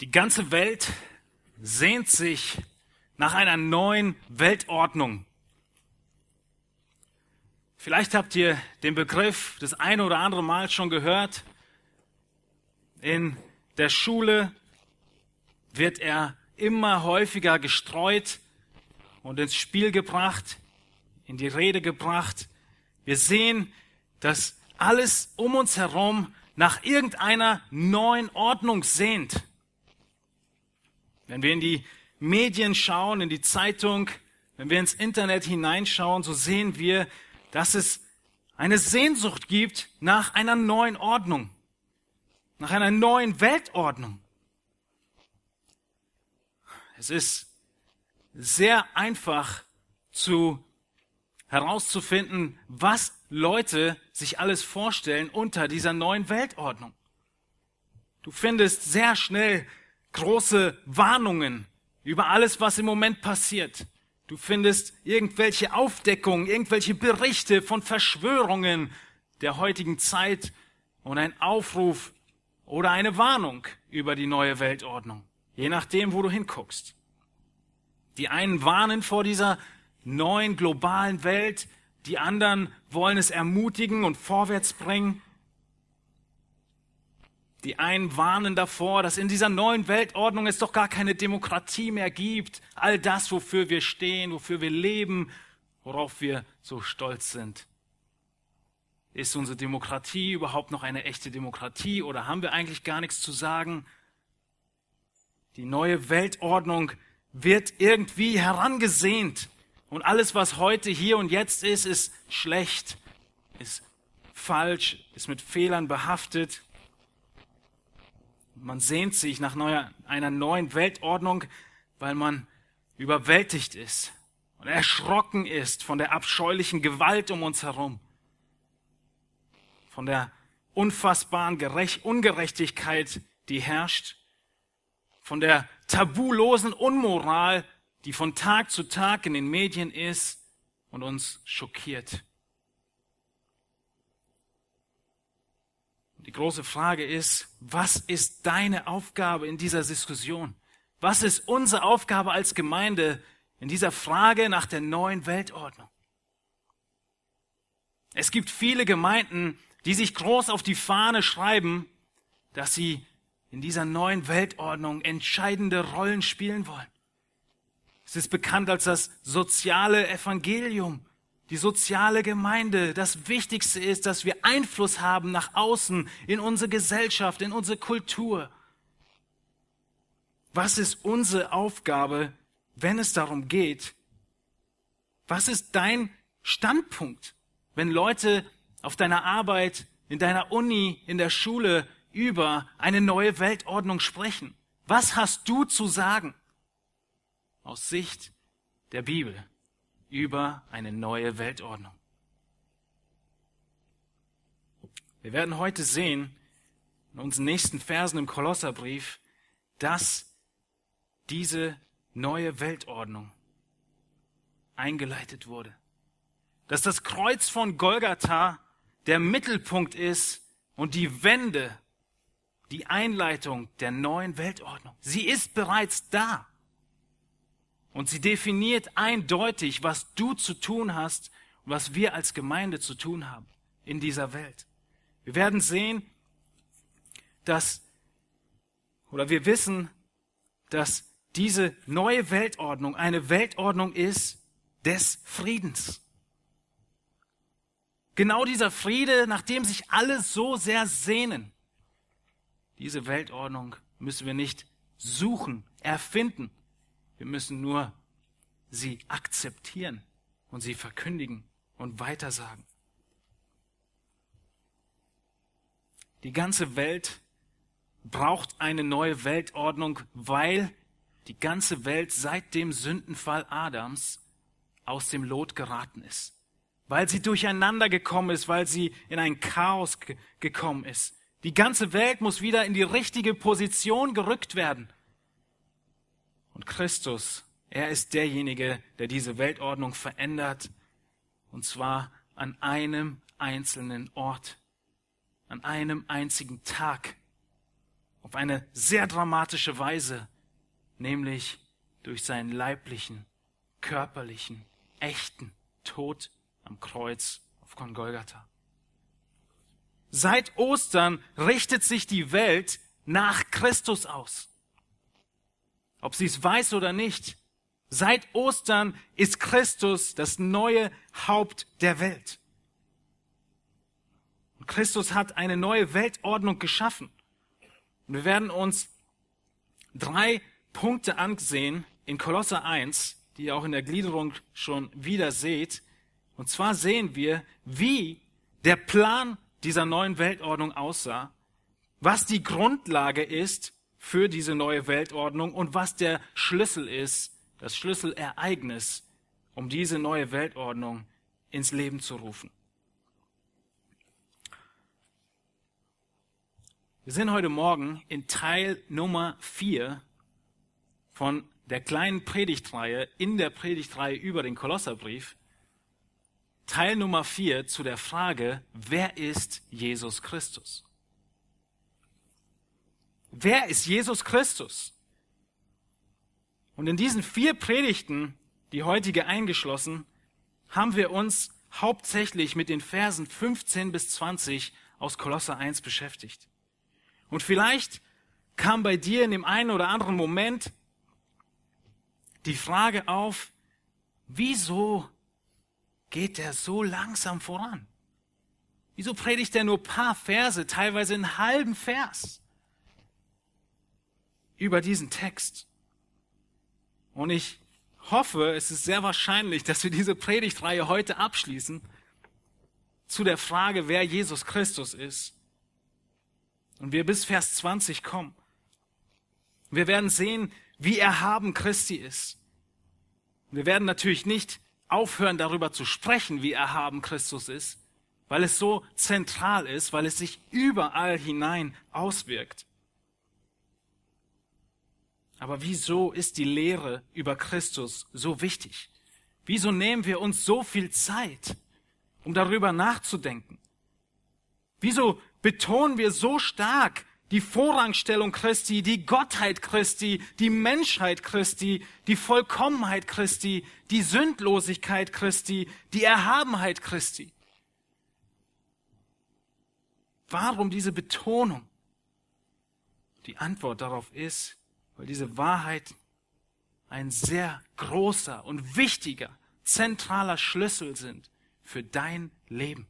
Die ganze Welt sehnt sich nach einer neuen Weltordnung. Vielleicht habt ihr den Begriff das eine oder andere Mal schon gehört. In der Schule wird er immer häufiger gestreut und ins Spiel gebracht, in die Rede gebracht. Wir sehen, dass alles um uns herum nach irgendeiner neuen Ordnung sehnt. Wenn wir in die Medien schauen, in die Zeitung, wenn wir ins Internet hineinschauen, so sehen wir, dass es eine Sehnsucht gibt nach einer neuen Ordnung, nach einer neuen Weltordnung. Es ist sehr einfach zu herauszufinden, was Leute sich alles vorstellen unter dieser neuen Weltordnung. Du findest sehr schnell große Warnungen über alles, was im Moment passiert. Du findest irgendwelche Aufdeckungen, irgendwelche Berichte von Verschwörungen der heutigen Zeit und ein Aufruf oder eine Warnung über die neue Weltordnung, je nachdem, wo du hinguckst. Die einen warnen vor dieser neuen globalen Welt, die anderen wollen es ermutigen und vorwärts bringen. Die einen warnen davor, dass in dieser neuen Weltordnung es doch gar keine Demokratie mehr gibt. All das, wofür wir stehen, wofür wir leben, worauf wir so stolz sind. Ist unsere Demokratie überhaupt noch eine echte Demokratie oder haben wir eigentlich gar nichts zu sagen? Die neue Weltordnung wird irgendwie herangesehnt. Und alles, was heute, hier und jetzt ist, ist schlecht, ist falsch, ist mit Fehlern behaftet. Man sehnt sich nach neuer, einer neuen Weltordnung, weil man überwältigt ist und erschrocken ist von der abscheulichen Gewalt um uns herum, von der unfassbaren Gerecht Ungerechtigkeit, die herrscht, von der tabulosen Unmoral, die von Tag zu Tag in den Medien ist und uns schockiert. Die große Frage ist, was ist deine Aufgabe in dieser Diskussion? Was ist unsere Aufgabe als Gemeinde in dieser Frage nach der neuen Weltordnung? Es gibt viele Gemeinden, die sich groß auf die Fahne schreiben, dass sie in dieser neuen Weltordnung entscheidende Rollen spielen wollen. Es ist bekannt als das soziale Evangelium die soziale Gemeinde. Das Wichtigste ist, dass wir Einfluss haben nach außen in unsere Gesellschaft, in unsere Kultur. Was ist unsere Aufgabe, wenn es darum geht? Was ist dein Standpunkt, wenn Leute auf deiner Arbeit, in deiner Uni, in der Schule über eine neue Weltordnung sprechen? Was hast du zu sagen aus Sicht der Bibel? Über eine neue Weltordnung. Wir werden heute sehen, in unseren nächsten Versen im Kolosserbrief, dass diese neue Weltordnung eingeleitet wurde. Dass das Kreuz von Golgatha der Mittelpunkt ist und die Wende, die Einleitung der neuen Weltordnung. Sie ist bereits da. Und sie definiert eindeutig, was du zu tun hast und was wir als Gemeinde zu tun haben in dieser Welt. Wir werden sehen, dass, oder wir wissen, dass diese neue Weltordnung eine Weltordnung ist des Friedens. Genau dieser Friede, nach dem sich alle so sehr sehnen. Diese Weltordnung müssen wir nicht suchen, erfinden, wir müssen nur sie akzeptieren und sie verkündigen und weitersagen. Die ganze Welt braucht eine neue Weltordnung, weil die ganze Welt seit dem Sündenfall Adams aus dem Lot geraten ist. Weil sie durcheinander gekommen ist, weil sie in ein Chaos gekommen ist. Die ganze Welt muss wieder in die richtige Position gerückt werden. Und Christus, er ist derjenige, der diese Weltordnung verändert, und zwar an einem einzelnen Ort, an einem einzigen Tag. auf eine sehr dramatische Weise, nämlich durch seinen leiblichen, körperlichen, echten Tod am Kreuz auf Golgatha. Seit Ostern richtet sich die Welt nach Christus aus. Ob sie es weiß oder nicht, seit Ostern ist Christus das neue Haupt der Welt. Und Christus hat eine neue Weltordnung geschaffen. Und wir werden uns drei Punkte ansehen in Kolosser 1, die ihr auch in der Gliederung schon wieder seht. Und zwar sehen wir, wie der Plan dieser neuen Weltordnung aussah, was die Grundlage ist für diese neue Weltordnung und was der Schlüssel ist, das Schlüsselereignis, um diese neue Weltordnung ins Leben zu rufen. Wir sind heute Morgen in Teil Nummer vier von der kleinen Predigtreihe in der Predigtreihe über den Kolosserbrief. Teil Nummer vier zu der Frage, wer ist Jesus Christus? Wer ist Jesus Christus? Und in diesen vier Predigten, die heutige eingeschlossen, haben wir uns hauptsächlich mit den Versen 15 bis 20 aus Kolosser 1 beschäftigt. Und vielleicht kam bei dir in dem einen oder anderen Moment die Frage auf, wieso geht er so langsam voran? Wieso predigt er nur paar Verse, teilweise einen halben Vers über diesen Text? Und ich hoffe, es ist sehr wahrscheinlich, dass wir diese Predigtreihe heute abschließen zu der Frage, wer Jesus Christus ist und wir bis Vers 20 kommen. Wir werden sehen, wie erhaben Christi ist. Wir werden natürlich nicht aufhören, darüber zu sprechen, wie erhaben Christus ist, weil es so zentral ist, weil es sich überall hinein auswirkt. Aber wieso ist die Lehre über Christus so wichtig? Wieso nehmen wir uns so viel Zeit, um darüber nachzudenken? Wieso betonen wir so stark die Vorrangstellung Christi, die Gottheit Christi, die Menschheit Christi, die Vollkommenheit Christi, die Sündlosigkeit Christi, die Erhabenheit Christi. Warum diese Betonung? Die Antwort darauf ist, weil diese Wahrheit ein sehr großer und wichtiger, zentraler Schlüssel sind für dein Leben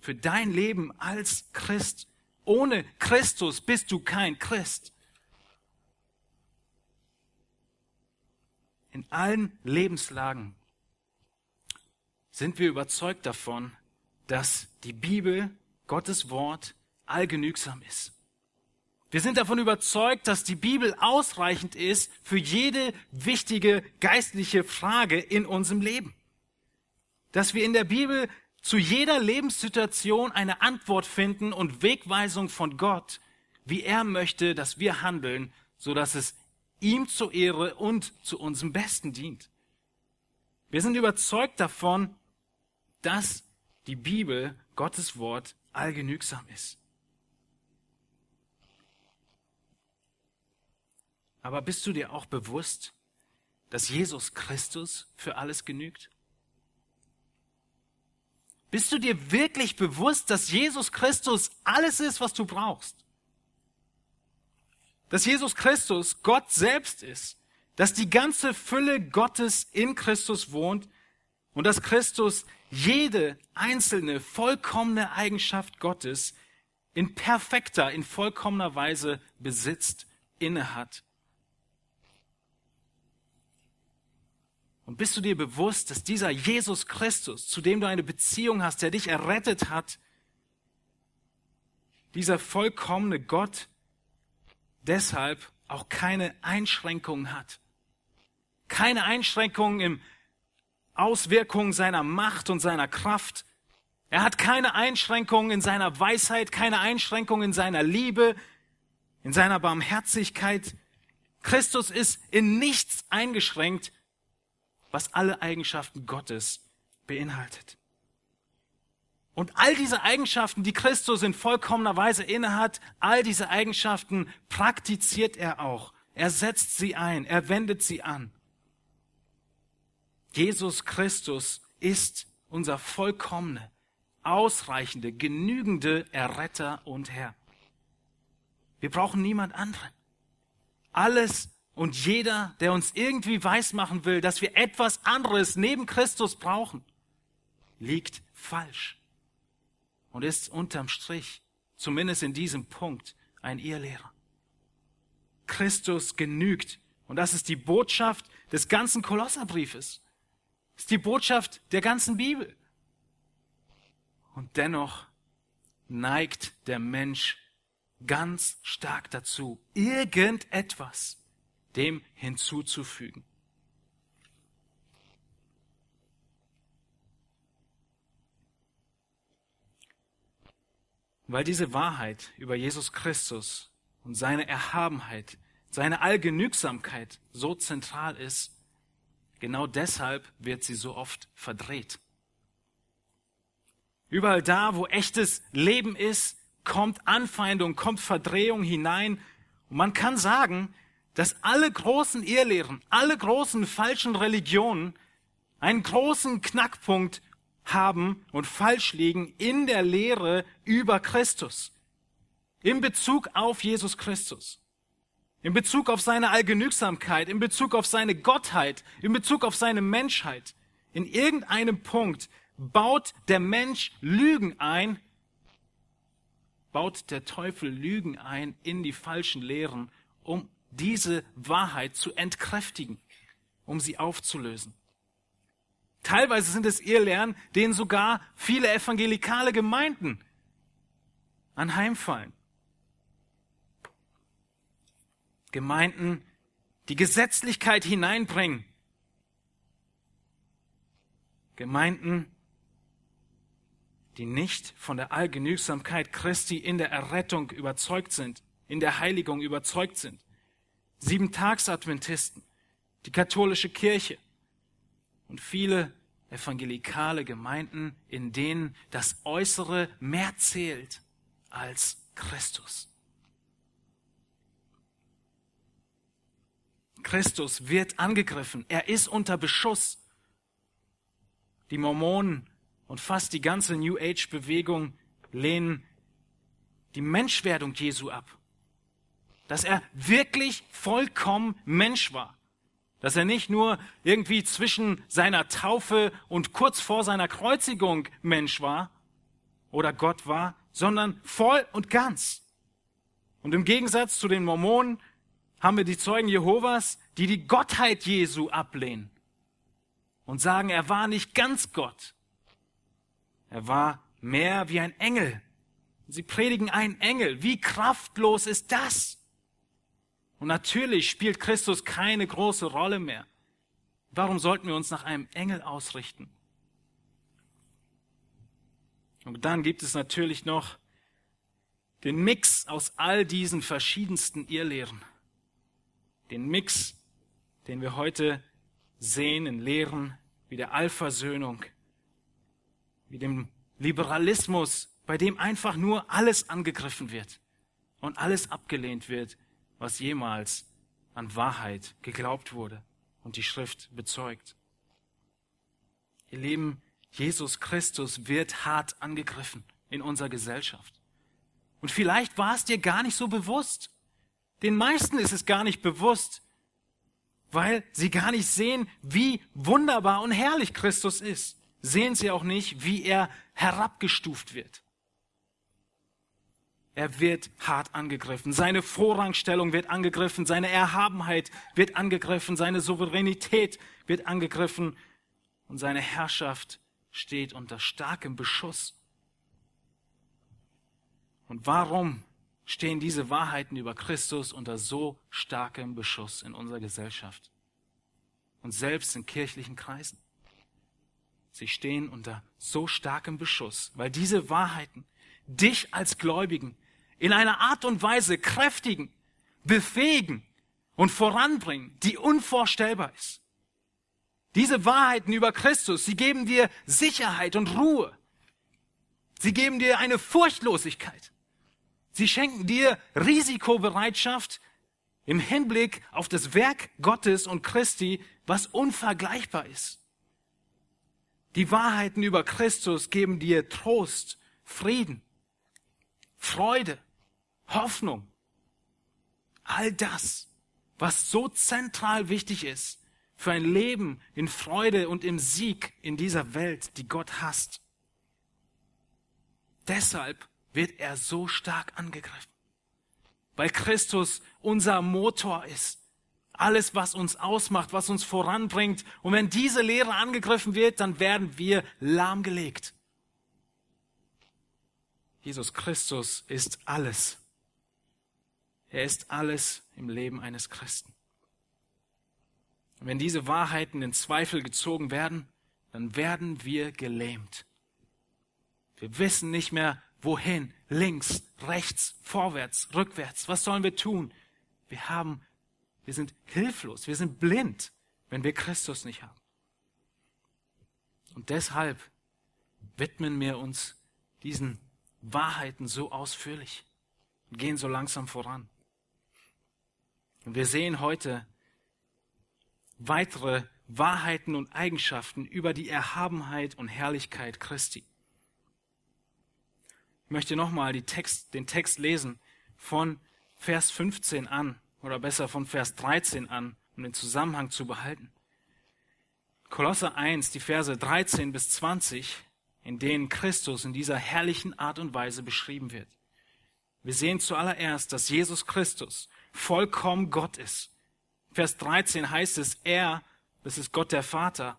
für dein Leben als Christ. Ohne Christus bist du kein Christ. In allen Lebenslagen sind wir überzeugt davon, dass die Bibel, Gottes Wort, allgenügsam ist. Wir sind davon überzeugt, dass die Bibel ausreichend ist für jede wichtige geistliche Frage in unserem Leben. Dass wir in der Bibel zu jeder Lebenssituation eine Antwort finden und Wegweisung von Gott, wie er möchte, dass wir handeln, so dass es ihm zur Ehre und zu unserem Besten dient. Wir sind überzeugt davon, dass die Bibel, Gottes Wort, allgenügsam ist. Aber bist du dir auch bewusst, dass Jesus Christus für alles genügt? Bist du dir wirklich bewusst, dass Jesus Christus alles ist, was du brauchst? Dass Jesus Christus Gott selbst ist, dass die ganze Fülle Gottes in Christus wohnt und dass Christus jede einzelne vollkommene Eigenschaft Gottes in perfekter, in vollkommener Weise besitzt, innehat Und bist du dir bewusst, dass dieser Jesus Christus, zu dem du eine Beziehung hast, der dich errettet hat, dieser vollkommene Gott deshalb auch keine Einschränkungen hat? Keine Einschränkungen im Auswirkungen seiner Macht und seiner Kraft. Er hat keine Einschränkungen in seiner Weisheit, keine Einschränkungen in seiner Liebe, in seiner Barmherzigkeit. Christus ist in nichts eingeschränkt was alle Eigenschaften Gottes beinhaltet. Und all diese Eigenschaften, die Christus in vollkommener Weise innehat, all diese Eigenschaften praktiziert er auch. Er setzt sie ein, er wendet sie an. Jesus Christus ist unser vollkommene, ausreichende, genügende Erretter und Herr. Wir brauchen niemand anderen. Alles und jeder, der uns irgendwie weismachen will, dass wir etwas anderes neben Christus brauchen, liegt falsch und ist unterm Strich, zumindest in diesem Punkt, ein Irrlehrer. Christus genügt. Und das ist die Botschaft des ganzen Kolosserbriefes. Ist die Botschaft der ganzen Bibel. Und dennoch neigt der Mensch ganz stark dazu, irgendetwas dem hinzuzufügen. Weil diese Wahrheit über Jesus Christus und seine Erhabenheit, seine Allgenügsamkeit so zentral ist, genau deshalb wird sie so oft verdreht. Überall da, wo echtes Leben ist, kommt Anfeindung, kommt Verdrehung hinein. Und man kann sagen, dass alle großen Irrlehren, alle großen falschen Religionen einen großen Knackpunkt haben und falsch liegen in der Lehre über Christus. In Bezug auf Jesus Christus. In Bezug auf seine Allgenügsamkeit, in Bezug auf seine Gottheit, in Bezug auf seine Menschheit. In irgendeinem Punkt baut der Mensch Lügen ein, baut der Teufel Lügen ein in die falschen Lehren, um diese Wahrheit zu entkräftigen, um sie aufzulösen. Teilweise sind es Irrlehren, denen sogar viele evangelikale Gemeinden anheimfallen. Gemeinden, die Gesetzlichkeit hineinbringen. Gemeinden, die nicht von der Allgenügsamkeit Christi in der Errettung überzeugt sind, in der Heiligung überzeugt sind. Sieben-Tags-Adventisten, die katholische Kirche, und viele evangelikale Gemeinden, in denen das Äußere mehr zählt als Christus. Christus wird angegriffen. Er ist unter Beschuss. Die Mormonen und fast die ganze New Age Bewegung lehnen die Menschwerdung Jesu ab. Dass er wirklich vollkommen Mensch war. Dass er nicht nur irgendwie zwischen seiner Taufe und kurz vor seiner Kreuzigung Mensch war oder Gott war, sondern voll und ganz. Und im Gegensatz zu den Mormonen haben wir die Zeugen Jehovas, die die Gottheit Jesu ablehnen und sagen, er war nicht ganz Gott. Er war mehr wie ein Engel. Sie predigen einen Engel. Wie kraftlos ist das? Und natürlich spielt Christus keine große Rolle mehr. Warum sollten wir uns nach einem Engel ausrichten? Und dann gibt es natürlich noch den Mix aus all diesen verschiedensten Irrlehren. Den Mix, den wir heute sehen in Lehren wie der Allversöhnung, wie dem Liberalismus, bei dem einfach nur alles angegriffen wird und alles abgelehnt wird, was jemals an Wahrheit geglaubt wurde und die Schrift bezeugt. Ihr Lieben, Jesus Christus wird hart angegriffen in unserer Gesellschaft. Und vielleicht war es dir gar nicht so bewusst. Den meisten ist es gar nicht bewusst, weil sie gar nicht sehen, wie wunderbar und herrlich Christus ist. Sehen sie auch nicht, wie er herabgestuft wird. Er wird hart angegriffen. Seine Vorrangstellung wird angegriffen. Seine Erhabenheit wird angegriffen. Seine Souveränität wird angegriffen. Und seine Herrschaft steht unter starkem Beschuss. Und warum stehen diese Wahrheiten über Christus unter so starkem Beschuss in unserer Gesellschaft? Und selbst in kirchlichen Kreisen. Sie stehen unter so starkem Beschuss, weil diese Wahrheiten dich als Gläubigen in einer Art und Weise kräftigen, befähigen und voranbringen, die unvorstellbar ist. Diese Wahrheiten über Christus, sie geben dir Sicherheit und Ruhe. Sie geben dir eine Furchtlosigkeit. Sie schenken dir Risikobereitschaft im Hinblick auf das Werk Gottes und Christi, was unvergleichbar ist. Die Wahrheiten über Christus geben dir Trost, Frieden, Freude, Hoffnung. All das, was so zentral wichtig ist für ein Leben in Freude und im Sieg in dieser Welt, die Gott hasst. Deshalb wird er so stark angegriffen. Weil Christus unser Motor ist. Alles, was uns ausmacht, was uns voranbringt. Und wenn diese Lehre angegriffen wird, dann werden wir lahmgelegt. Jesus Christus ist alles. Er ist alles im Leben eines Christen. Und wenn diese Wahrheiten in Zweifel gezogen werden, dann werden wir gelähmt. Wir wissen nicht mehr, wohin, links, rechts, vorwärts, rückwärts. Was sollen wir tun? Wir haben, wir sind hilflos, wir sind blind, wenn wir Christus nicht haben. Und deshalb widmen wir uns diesen Wahrheiten so ausführlich und gehen so langsam voran. Und wir sehen heute weitere Wahrheiten und Eigenschaften über die Erhabenheit und Herrlichkeit Christi. Ich möchte nochmal Text, den Text lesen von Vers 15 an, oder besser von Vers 13 an, um den Zusammenhang zu behalten. Kolosser 1, die Verse 13 bis 20, in denen Christus in dieser herrlichen Art und Weise beschrieben wird. Wir sehen zuallererst, dass Jesus Christus vollkommen Gott ist. Vers 13 heißt es, er, das ist Gott der Vater,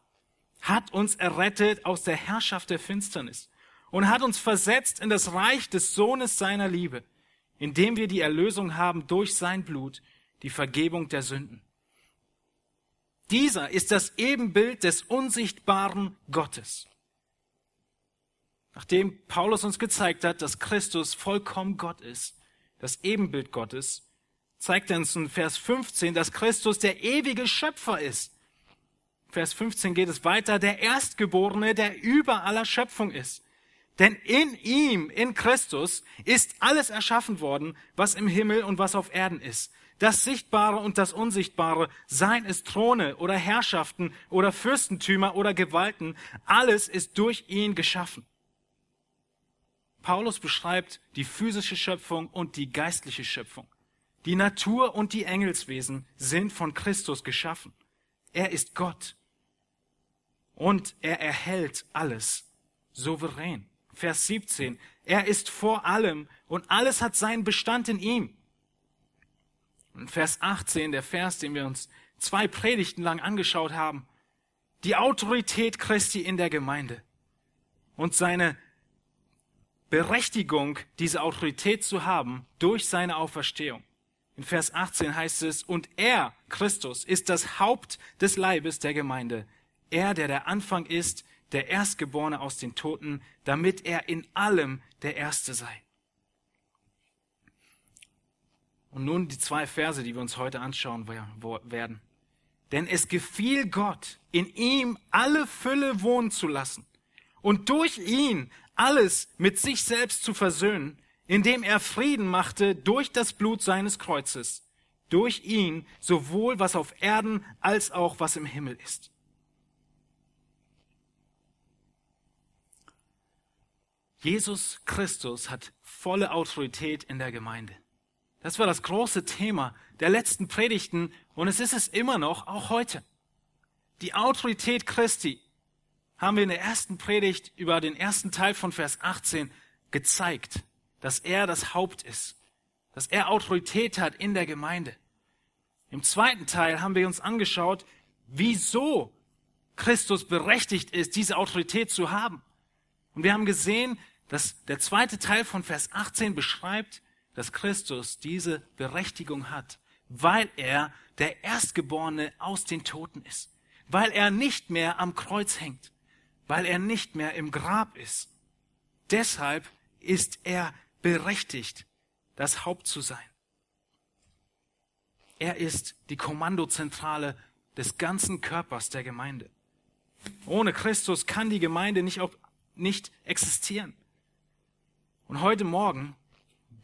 hat uns errettet aus der Herrschaft der Finsternis und hat uns versetzt in das Reich des Sohnes seiner Liebe, indem wir die Erlösung haben durch sein Blut, die Vergebung der Sünden. Dieser ist das Ebenbild des unsichtbaren Gottes. Nachdem Paulus uns gezeigt hat, dass Christus vollkommen Gott ist, das Ebenbild Gottes, zeigt uns in Vers 15, dass Christus der ewige Schöpfer ist. Vers 15 geht es weiter, der Erstgeborene, der über aller Schöpfung ist. Denn in ihm, in Christus, ist alles erschaffen worden, was im Himmel und was auf Erden ist. Das Sichtbare und das Unsichtbare, seien es Throne oder Herrschaften oder Fürstentümer oder Gewalten, alles ist durch ihn geschaffen. Paulus beschreibt die physische Schöpfung und die geistliche Schöpfung. Die Natur und die Engelswesen sind von Christus geschaffen. Er ist Gott. Und er erhält alles souverän. Vers 17. Er ist vor allem und alles hat seinen Bestand in ihm. Und Vers 18, der Vers, den wir uns zwei Predigten lang angeschaut haben. Die Autorität Christi in der Gemeinde und seine Berechtigung, diese Autorität zu haben durch seine Auferstehung. In Vers 18 heißt es, und er, Christus, ist das Haupt des Leibes der Gemeinde. Er, der der Anfang ist, der Erstgeborene aus den Toten, damit er in allem der Erste sei. Und nun die zwei Verse, die wir uns heute anschauen werden. Denn es gefiel Gott, in ihm alle Fülle wohnen zu lassen und durch ihn alles mit sich selbst zu versöhnen, indem er Frieden machte durch das Blut seines Kreuzes, durch ihn sowohl was auf Erden als auch was im Himmel ist. Jesus Christus hat volle Autorität in der Gemeinde. Das war das große Thema der letzten Predigten und es ist es immer noch, auch heute. Die Autorität Christi haben wir in der ersten Predigt über den ersten Teil von Vers 18 gezeigt, dass er das Haupt ist, dass er Autorität hat in der Gemeinde. Im zweiten Teil haben wir uns angeschaut, wieso Christus berechtigt ist, diese Autorität zu haben. Und wir haben gesehen, dass der zweite Teil von Vers 18 beschreibt, dass Christus diese Berechtigung hat, weil er der Erstgeborene aus den Toten ist, weil er nicht mehr am Kreuz hängt, weil er nicht mehr im Grab ist. Deshalb ist er berechtigt, das Haupt zu sein. Er ist die Kommandozentrale des ganzen Körpers der Gemeinde. Ohne Christus kann die Gemeinde nicht, nicht existieren. Und heute Morgen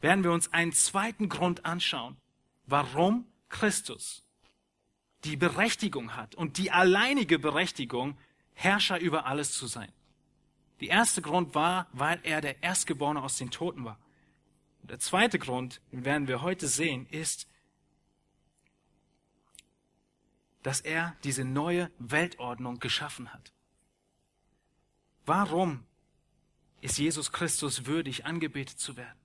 werden wir uns einen zweiten Grund anschauen, warum Christus die Berechtigung hat und die alleinige Berechtigung, Herrscher über alles zu sein. Der erste Grund war, weil er der Erstgeborene aus den Toten war. Der zweite Grund, den werden wir heute sehen, ist, dass er diese neue Weltordnung geschaffen hat. Warum ist Jesus Christus würdig, angebetet zu werden?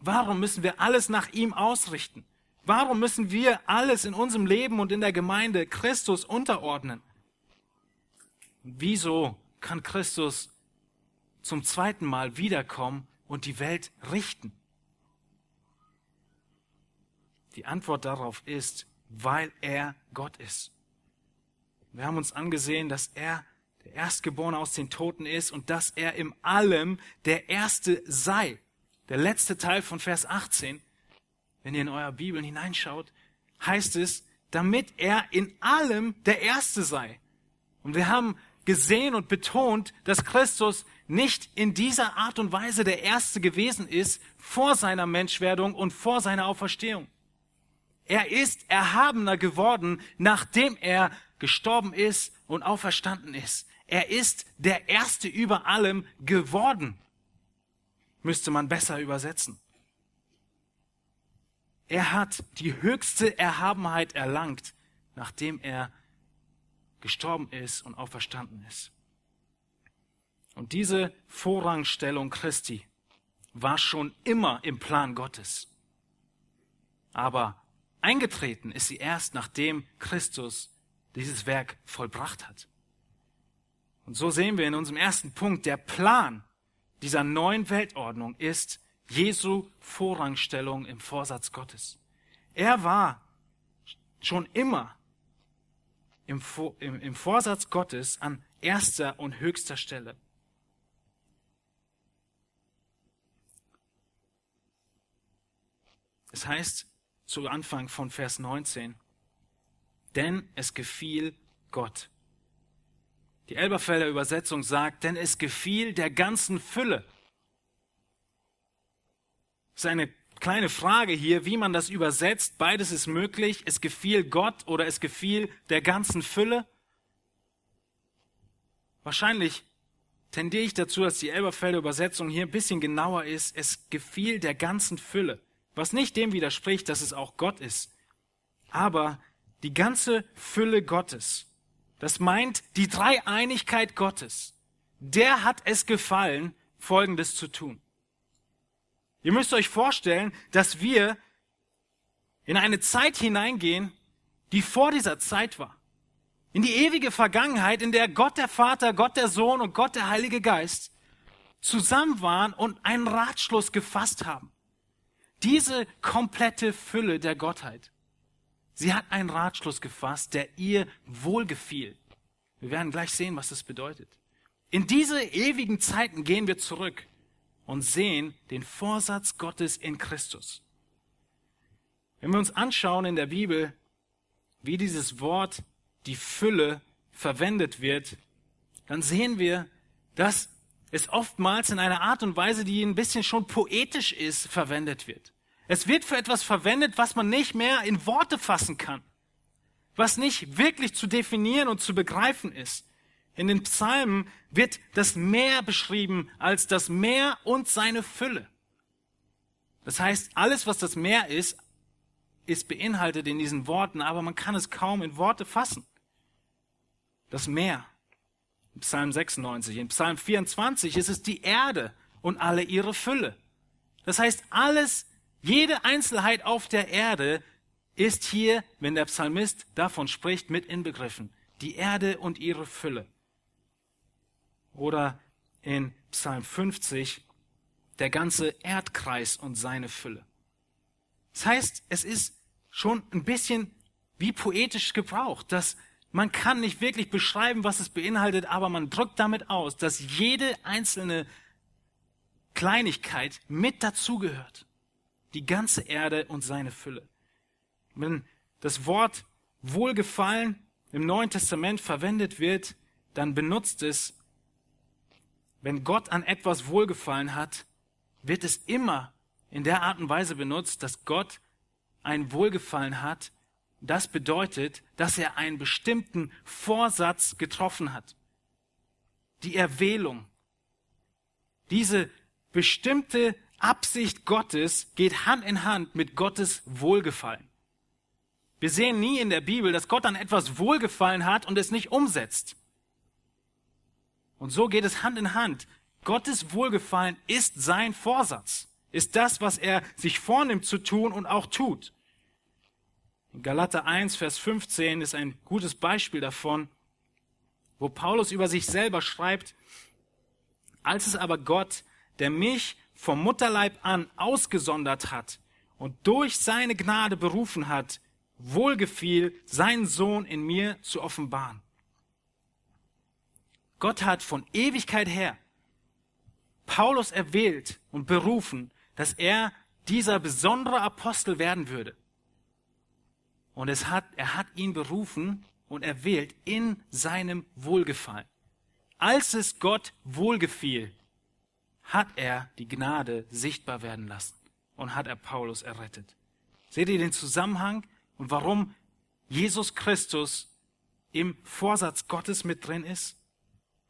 Warum müssen wir alles nach ihm ausrichten? Warum müssen wir alles in unserem Leben und in der Gemeinde Christus unterordnen? Wieso kann Christus zum zweiten Mal wiederkommen und die Welt richten? Die Antwort darauf ist, weil er Gott ist. Wir haben uns angesehen, dass er der Erstgeborene aus den Toten ist und dass er im Allem der Erste sei. Der letzte Teil von Vers 18, wenn ihr in euer Bibeln hineinschaut, heißt es, damit er in allem der Erste sei. Und wir haben gesehen und betont, dass Christus nicht in dieser Art und Weise der Erste gewesen ist vor seiner Menschwerdung und vor seiner Auferstehung. Er ist erhabener geworden, nachdem er gestorben ist und auferstanden ist. Er ist der Erste über allem geworden, müsste man besser übersetzen. Er hat die höchste Erhabenheit erlangt, nachdem er gestorben ist und auferstanden ist. Und diese Vorrangstellung Christi war schon immer im Plan Gottes. Aber eingetreten ist sie erst, nachdem Christus dieses Werk vollbracht hat. Und so sehen wir in unserem ersten Punkt, der Plan dieser neuen Weltordnung ist Jesu Vorrangstellung im Vorsatz Gottes. Er war schon immer im, im, Vorsatz Gottes an erster und höchster Stelle. Es heißt zu Anfang von Vers 19, denn es gefiel Gott. Die Elberfelder Übersetzung sagt, denn es gefiel der ganzen Fülle. Das ist eine kleine Frage hier, wie man das übersetzt. Beides ist möglich. Es gefiel Gott oder es gefiel der ganzen Fülle. Wahrscheinlich tendiere ich dazu, dass die Elberfelder Übersetzung hier ein bisschen genauer ist. Es gefiel der ganzen Fülle. Was nicht dem widerspricht, dass es auch Gott ist. Aber die ganze Fülle Gottes. Das meint die Dreieinigkeit Gottes. Der hat es gefallen, Folgendes zu tun. Ihr müsst euch vorstellen, dass wir in eine Zeit hineingehen, die vor dieser Zeit war. In die ewige Vergangenheit, in der Gott der Vater, Gott der Sohn und Gott der Heilige Geist zusammen waren und einen Ratschluss gefasst haben. Diese komplette Fülle der Gottheit Sie hat einen Ratschluss gefasst, der ihr wohlgefiel. Wir werden gleich sehen, was das bedeutet. In diese ewigen Zeiten gehen wir zurück und sehen den Vorsatz Gottes in Christus. Wenn wir uns anschauen in der Bibel, wie dieses Wort die Fülle verwendet wird, dann sehen wir, dass es oftmals in einer Art und Weise, die ein bisschen schon poetisch ist, verwendet wird. Es wird für etwas verwendet, was man nicht mehr in Worte fassen kann, was nicht wirklich zu definieren und zu begreifen ist. In den Psalmen wird das Meer beschrieben als das Meer und seine Fülle. Das heißt, alles, was das Meer ist, ist beinhaltet in diesen Worten, aber man kann es kaum in Worte fassen. Das Meer. In Psalm 96. In Psalm 24 ist es die Erde und alle ihre Fülle. Das heißt, alles, jede Einzelheit auf der Erde ist hier, wenn der Psalmist davon spricht, mit inbegriffen. Die Erde und ihre Fülle. Oder in Psalm 50 der ganze Erdkreis und seine Fülle. Das heißt, es ist schon ein bisschen wie poetisch gebraucht, dass man kann nicht wirklich beschreiben, was es beinhaltet, aber man drückt damit aus, dass jede einzelne Kleinigkeit mit dazugehört die ganze Erde und seine Fülle. Wenn das Wort Wohlgefallen im Neuen Testament verwendet wird, dann benutzt es, wenn Gott an etwas Wohlgefallen hat, wird es immer in der Art und Weise benutzt, dass Gott ein Wohlgefallen hat. Das bedeutet, dass er einen bestimmten Vorsatz getroffen hat. Die Erwählung. Diese bestimmte Absicht Gottes geht Hand in Hand mit Gottes Wohlgefallen. Wir sehen nie in der Bibel, dass Gott an etwas Wohlgefallen hat und es nicht umsetzt. Und so geht es Hand in Hand. Gottes Wohlgefallen ist sein Vorsatz, ist das, was er sich vornimmt zu tun und auch tut. In Galater 1, Vers 15 ist ein gutes Beispiel davon, wo Paulus über sich selber schreibt, als es aber Gott, der mich vom Mutterleib an ausgesondert hat und durch seine Gnade berufen hat, wohlgefiel, seinen Sohn in mir zu offenbaren. Gott hat von Ewigkeit her Paulus erwählt und berufen, dass er dieser besondere Apostel werden würde. Und es hat, er hat ihn berufen und erwählt in seinem Wohlgefallen. Als es Gott wohlgefiel, hat er die Gnade sichtbar werden lassen und hat er Paulus errettet. Seht ihr den Zusammenhang und warum Jesus Christus im Vorsatz Gottes mit drin ist?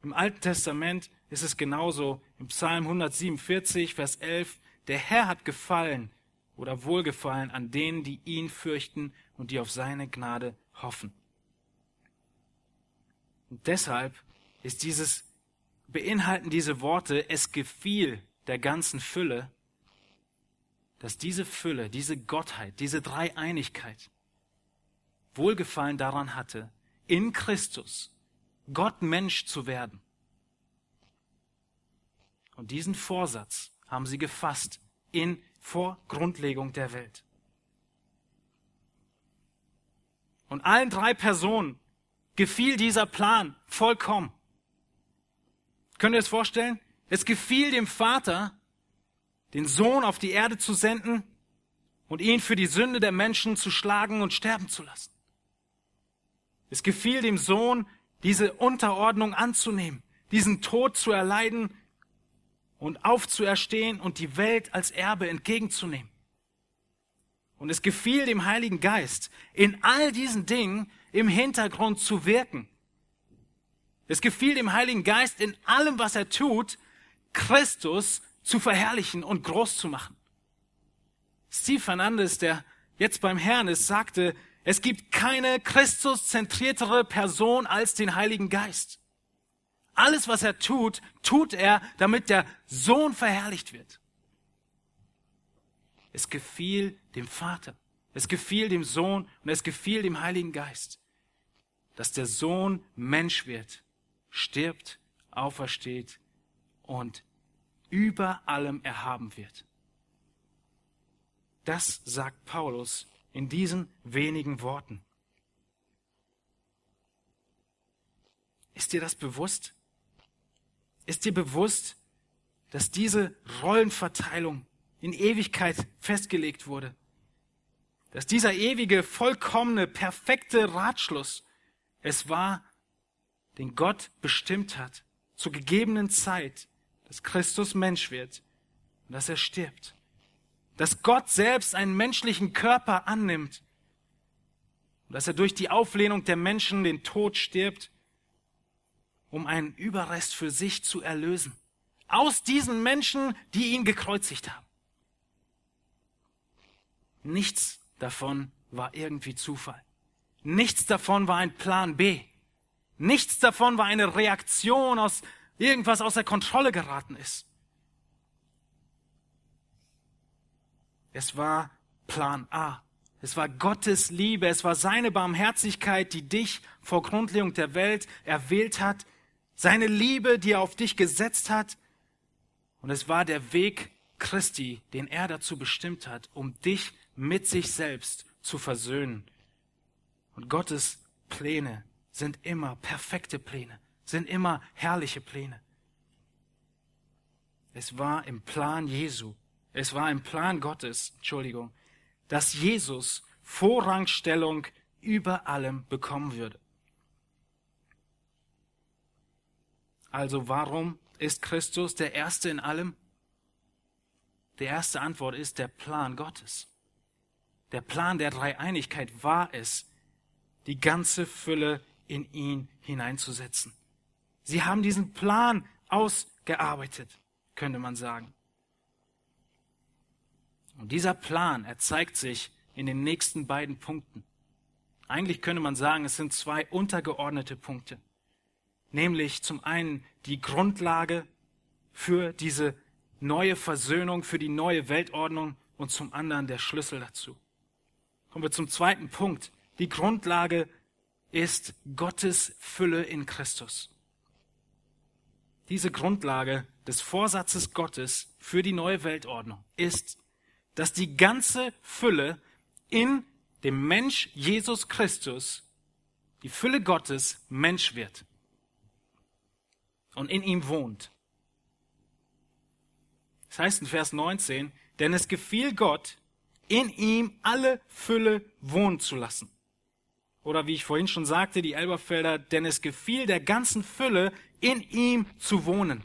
Im Alten Testament ist es genauso. Im Psalm 147, Vers 11, der Herr hat gefallen oder wohlgefallen an denen, die ihn fürchten und die auf seine Gnade hoffen. Und deshalb ist dieses, beinhalten diese Worte, es gefiel der ganzen Fülle, dass diese Fülle, diese Gottheit, diese Dreieinigkeit Wohlgefallen daran hatte, in Christus Gott Mensch zu werden. Und diesen Vorsatz haben sie gefasst in vor Grundlegung der Welt. Und allen drei Personen gefiel dieser Plan vollkommen. Könnt ihr es vorstellen? Es gefiel dem Vater, den Sohn auf die Erde zu senden und ihn für die Sünde der Menschen zu schlagen und sterben zu lassen. Es gefiel dem Sohn, diese Unterordnung anzunehmen, diesen Tod zu erleiden und aufzuerstehen und die Welt als Erbe entgegenzunehmen. Und es gefiel dem Heiligen Geist, in all diesen Dingen im Hintergrund zu wirken. Es gefiel dem Heiligen Geist in allem, was er tut, Christus zu verherrlichen und groß zu machen. Steve Fernandes, der jetzt beim Herrn ist, sagte, es gibt keine Christuszentriertere Person als den Heiligen Geist. Alles, was er tut, tut er, damit der Sohn verherrlicht wird. Es gefiel dem Vater, es gefiel dem Sohn und es gefiel dem Heiligen Geist, dass der Sohn Mensch wird, stirbt, aufersteht und über allem erhaben wird. Das sagt Paulus in diesen wenigen Worten. Ist dir das bewusst? Ist dir bewusst, dass diese Rollenverteilung in Ewigkeit festgelegt wurde? Dass dieser ewige, vollkommene, perfekte Ratschluss es war, den Gott bestimmt hat, zur gegebenen Zeit, dass Christus Mensch wird und dass er stirbt dass Gott selbst einen menschlichen Körper annimmt, dass er durch die Auflehnung der Menschen den Tod stirbt, um einen Überrest für sich zu erlösen. Aus diesen Menschen, die ihn gekreuzigt haben. Nichts davon war irgendwie Zufall. Nichts davon war ein Plan B. Nichts davon war eine Reaktion aus irgendwas aus der Kontrolle geraten ist. Es war Plan A. Es war Gottes Liebe, es war seine Barmherzigkeit, die dich vor Grundlegung der Welt erwählt hat, seine Liebe, die er auf dich gesetzt hat. Und es war der Weg Christi, den er dazu bestimmt hat, um dich mit sich selbst zu versöhnen. Und Gottes Pläne sind immer perfekte Pläne, sind immer herrliche Pläne. Es war im Plan Jesu, es war ein Plan Gottes, Entschuldigung, dass Jesus Vorrangstellung über allem bekommen würde. Also warum ist Christus der Erste in allem? Die erste Antwort ist der Plan Gottes. Der Plan der Dreieinigkeit war es, die ganze Fülle in ihn hineinzusetzen. Sie haben diesen Plan ausgearbeitet, könnte man sagen. Und dieser Plan, er zeigt sich in den nächsten beiden Punkten. Eigentlich könnte man sagen, es sind zwei untergeordnete Punkte. Nämlich zum einen die Grundlage für diese neue Versöhnung, für die neue Weltordnung und zum anderen der Schlüssel dazu. Kommen wir zum zweiten Punkt. Die Grundlage ist Gottes Fülle in Christus. Diese Grundlage des Vorsatzes Gottes für die neue Weltordnung ist, dass die ganze Fülle in dem Mensch Jesus Christus, die Fülle Gottes, Mensch wird und in ihm wohnt. Das heißt in Vers 19, denn es gefiel Gott, in ihm alle Fülle wohnen zu lassen. Oder wie ich vorhin schon sagte, die Elberfelder, denn es gefiel der ganzen Fülle, in ihm zu wohnen.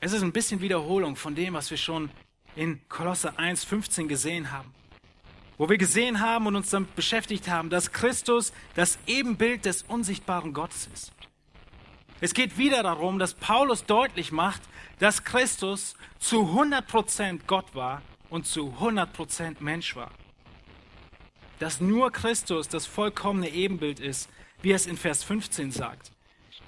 Es ist ein bisschen Wiederholung von dem, was wir schon in Kolosse 1, 15 gesehen haben. Wo wir gesehen haben und uns damit beschäftigt haben, dass Christus das Ebenbild des unsichtbaren Gottes ist. Es geht wieder darum, dass Paulus deutlich macht, dass Christus zu 100% Gott war und zu 100% Mensch war. Dass nur Christus das vollkommene Ebenbild ist, wie es in Vers 15 sagt.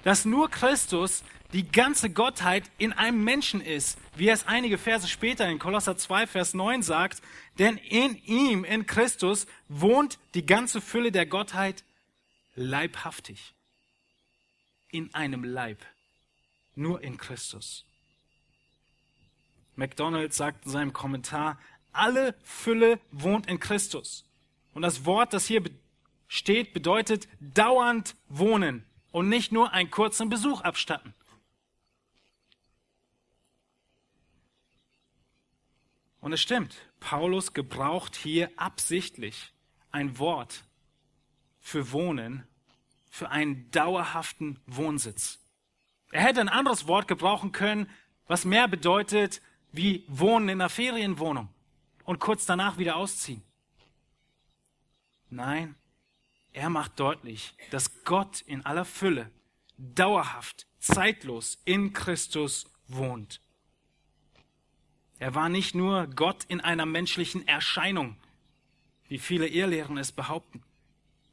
Dass nur Christus die ganze Gottheit in einem Menschen ist, wie es einige Verse später in Kolosser 2, Vers 9 sagt, denn in ihm, in Christus, wohnt die ganze Fülle der Gottheit leibhaftig. In einem Leib. Nur in Christus. McDonald sagt in seinem Kommentar, alle Fülle wohnt in Christus. Und das Wort, das hier steht, bedeutet dauernd wohnen und nicht nur einen kurzen Besuch abstatten. Und es stimmt, Paulus gebraucht hier absichtlich ein Wort für Wohnen, für einen dauerhaften Wohnsitz. Er hätte ein anderes Wort gebrauchen können, was mehr bedeutet wie Wohnen in einer Ferienwohnung und kurz danach wieder ausziehen. Nein, er macht deutlich, dass Gott in aller Fülle dauerhaft, zeitlos in Christus wohnt. Er war nicht nur Gott in einer menschlichen Erscheinung, wie viele Irrlehren es behaupten.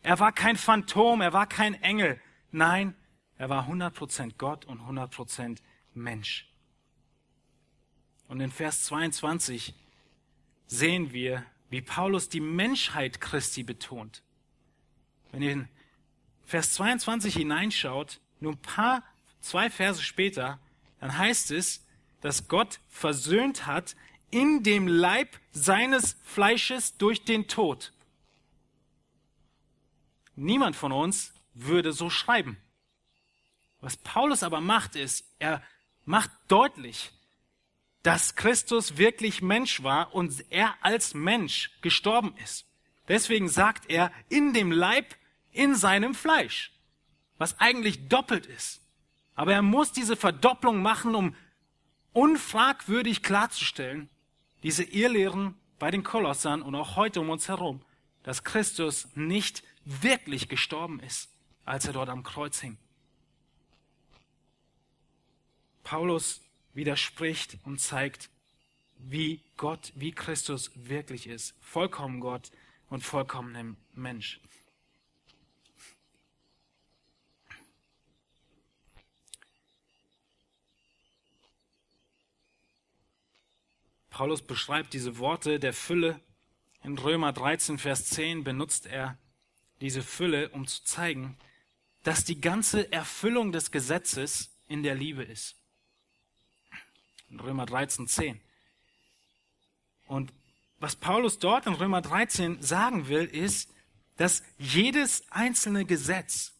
Er war kein Phantom, er war kein Engel. Nein, er war 100% Gott und 100% Mensch. Und in Vers 22 sehen wir, wie Paulus die Menschheit Christi betont. Wenn ihr in Vers 22 hineinschaut, nur ein paar, zwei Verse später, dann heißt es, dass Gott versöhnt hat in dem Leib seines Fleisches durch den Tod. Niemand von uns würde so schreiben. Was Paulus aber macht, ist, er macht deutlich, dass Christus wirklich Mensch war und er als Mensch gestorben ist. Deswegen sagt er, in dem Leib, in seinem Fleisch, was eigentlich doppelt ist. Aber er muss diese Verdopplung machen, um unfragwürdig klarzustellen, diese Irrlehren bei den Kolossern und auch heute um uns herum, dass Christus nicht wirklich gestorben ist, als er dort am Kreuz hing. Paulus widerspricht und zeigt, wie Gott, wie Christus wirklich ist. Vollkommen Gott und vollkommener Mensch. Paulus beschreibt diese Worte der Fülle. In Römer 13, Vers 10 benutzt er diese Fülle, um zu zeigen, dass die ganze Erfüllung des Gesetzes in der Liebe ist. In Römer 13, 10. Und was Paulus dort in Römer 13 sagen will, ist, dass jedes einzelne Gesetz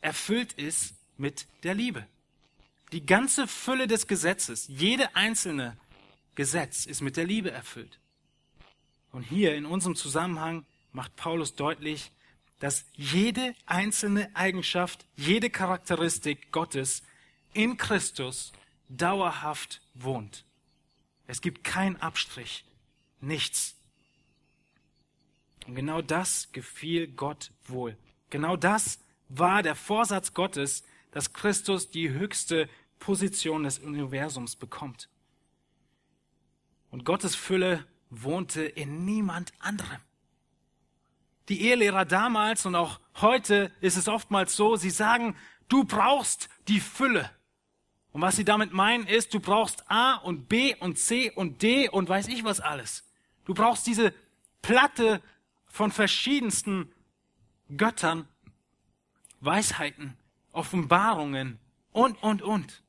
erfüllt ist mit der Liebe. Die ganze Fülle des Gesetzes, jede einzelne Gesetz ist mit der Liebe erfüllt. Und hier in unserem Zusammenhang macht Paulus deutlich, dass jede einzelne Eigenschaft, jede Charakteristik Gottes in Christus dauerhaft wohnt. Es gibt keinen Abstrich, nichts. Und genau das gefiel Gott wohl. Genau das war der Vorsatz Gottes, dass Christus die höchste Position des Universums bekommt. Und Gottes Fülle wohnte in niemand anderem. Die Ehelehrer damals und auch heute ist es oftmals so, sie sagen, du brauchst die Fülle. Und was sie damit meinen ist, du brauchst A und B und C und D und weiß ich was alles. Du brauchst diese Platte von verschiedensten Göttern, Weisheiten, Offenbarungen und, und, und.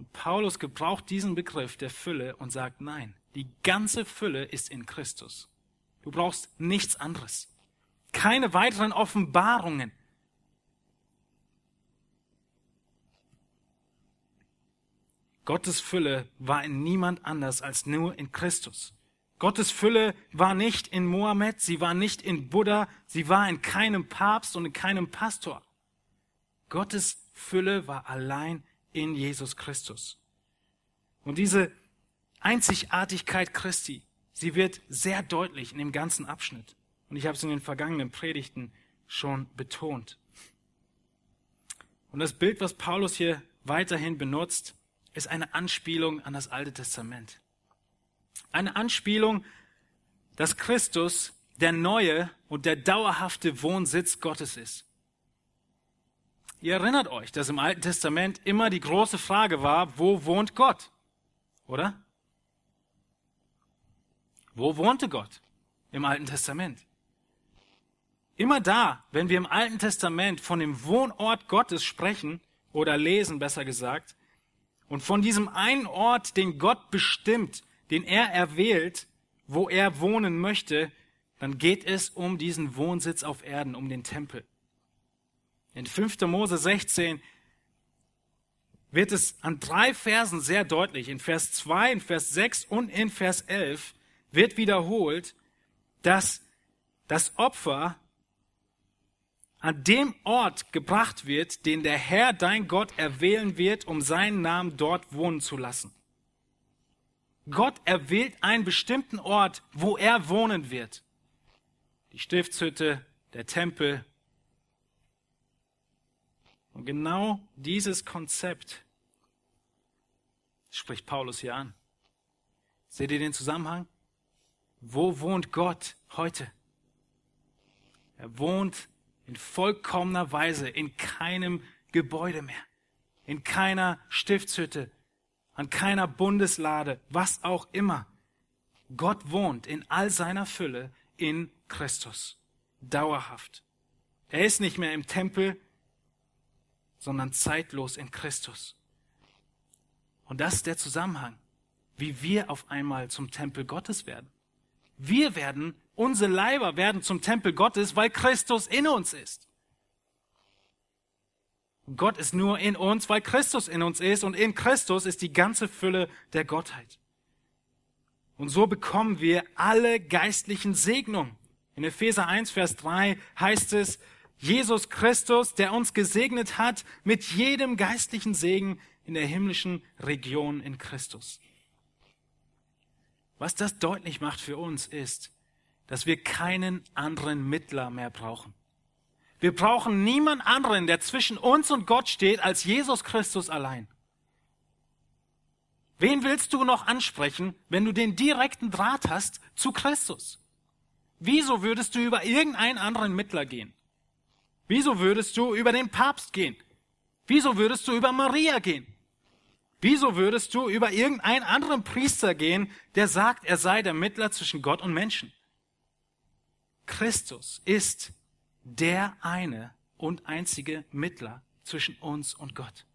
und. Paulus gebraucht diesen Begriff der Fülle und sagt, nein, die ganze Fülle ist in Christus. Du brauchst nichts anderes. Keine weiteren Offenbarungen. Gottes Fülle war in niemand anders als nur in Christus. Gottes Fülle war nicht in Mohammed, sie war nicht in Buddha, sie war in keinem Papst und in keinem Pastor. Gottes Fülle war allein in Jesus Christus. Und diese Einzigartigkeit Christi, sie wird sehr deutlich in dem ganzen Abschnitt. Und ich habe es in den vergangenen Predigten schon betont. Und das Bild, was Paulus hier weiterhin benutzt, ist eine Anspielung an das Alte Testament. Eine Anspielung, dass Christus der neue und der dauerhafte Wohnsitz Gottes ist. Ihr erinnert euch, dass im Alten Testament immer die große Frage war, wo wohnt Gott? Oder? Wo wohnte Gott im Alten Testament? Immer da, wenn wir im Alten Testament von dem Wohnort Gottes sprechen oder lesen, besser gesagt, und von diesem einen Ort, den Gott bestimmt, den er erwählt, wo er wohnen möchte, dann geht es um diesen Wohnsitz auf Erden, um den Tempel. In 5. Mose 16 wird es an drei Versen sehr deutlich. In Vers 2, in Vers 6 und in Vers 11 wird wiederholt, dass das Opfer an dem Ort gebracht wird, den der Herr, dein Gott, erwählen wird, um seinen Namen dort wohnen zu lassen. Gott erwählt einen bestimmten Ort, wo er wohnen wird. Die Stiftshütte, der Tempel. Und genau dieses Konzept spricht Paulus hier an. Seht ihr den Zusammenhang? Wo wohnt Gott heute? Er wohnt in vollkommener Weise in keinem Gebäude mehr, in keiner Stiftshütte, an keiner Bundeslade, was auch immer. Gott wohnt in all seiner Fülle in Christus, dauerhaft. Er ist nicht mehr im Tempel, sondern zeitlos in Christus. Und das ist der Zusammenhang, wie wir auf einmal zum Tempel Gottes werden. Wir werden Unsere Leiber werden zum Tempel Gottes, weil Christus in uns ist. Gott ist nur in uns, weil Christus in uns ist und in Christus ist die ganze Fülle der Gottheit. Und so bekommen wir alle geistlichen Segnungen. In Epheser 1, Vers 3 heißt es, Jesus Christus, der uns gesegnet hat mit jedem geistlichen Segen in der himmlischen Region in Christus. Was das deutlich macht für uns ist, dass wir keinen anderen Mittler mehr brauchen. Wir brauchen niemand anderen, der zwischen uns und Gott steht, als Jesus Christus allein. Wen willst du noch ansprechen, wenn du den direkten Draht hast zu Christus? Wieso würdest du über irgendeinen anderen Mittler gehen? Wieso würdest du über den Papst gehen? Wieso würdest du über Maria gehen? Wieso würdest du über irgendeinen anderen Priester gehen, der sagt, er sei der Mittler zwischen Gott und Menschen? Christus ist der eine und einzige Mittler zwischen uns und Gott.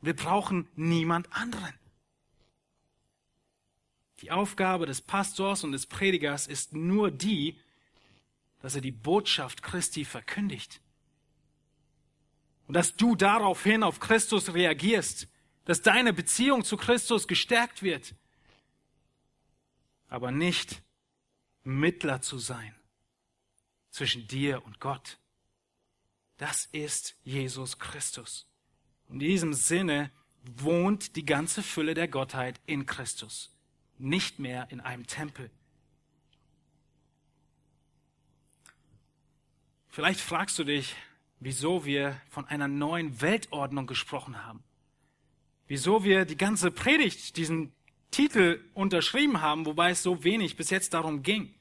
Wir brauchen niemand anderen. Die Aufgabe des Pastors und des Predigers ist nur die, dass er die Botschaft Christi verkündigt. Und dass du daraufhin auf Christus reagierst, dass deine Beziehung zu Christus gestärkt wird, aber nicht Mittler zu sein zwischen dir und Gott. Das ist Jesus Christus. In diesem Sinne wohnt die ganze Fülle der Gottheit in Christus, nicht mehr in einem Tempel. Vielleicht fragst du dich, wieso wir von einer neuen Weltordnung gesprochen haben. Wieso wir die ganze Predigt diesen Titel unterschrieben haben, wobei es so wenig bis jetzt darum ging.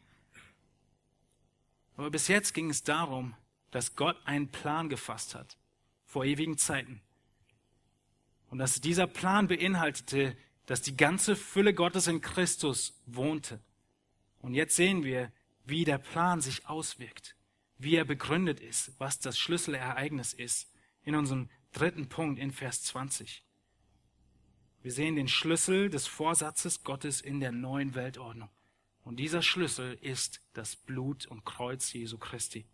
Aber bis jetzt ging es darum, dass Gott einen Plan gefasst hat, vor ewigen Zeiten. Und dass dieser Plan beinhaltete, dass die ganze Fülle Gottes in Christus wohnte. Und jetzt sehen wir, wie der Plan sich auswirkt, wie er begründet ist, was das Schlüsselereignis ist, in unserem dritten Punkt in Vers 20. Wir sehen den Schlüssel des Vorsatzes Gottes in der neuen Weltordnung. Und dieser Schlüssel ist das Blut und Kreuz Jesu Christi.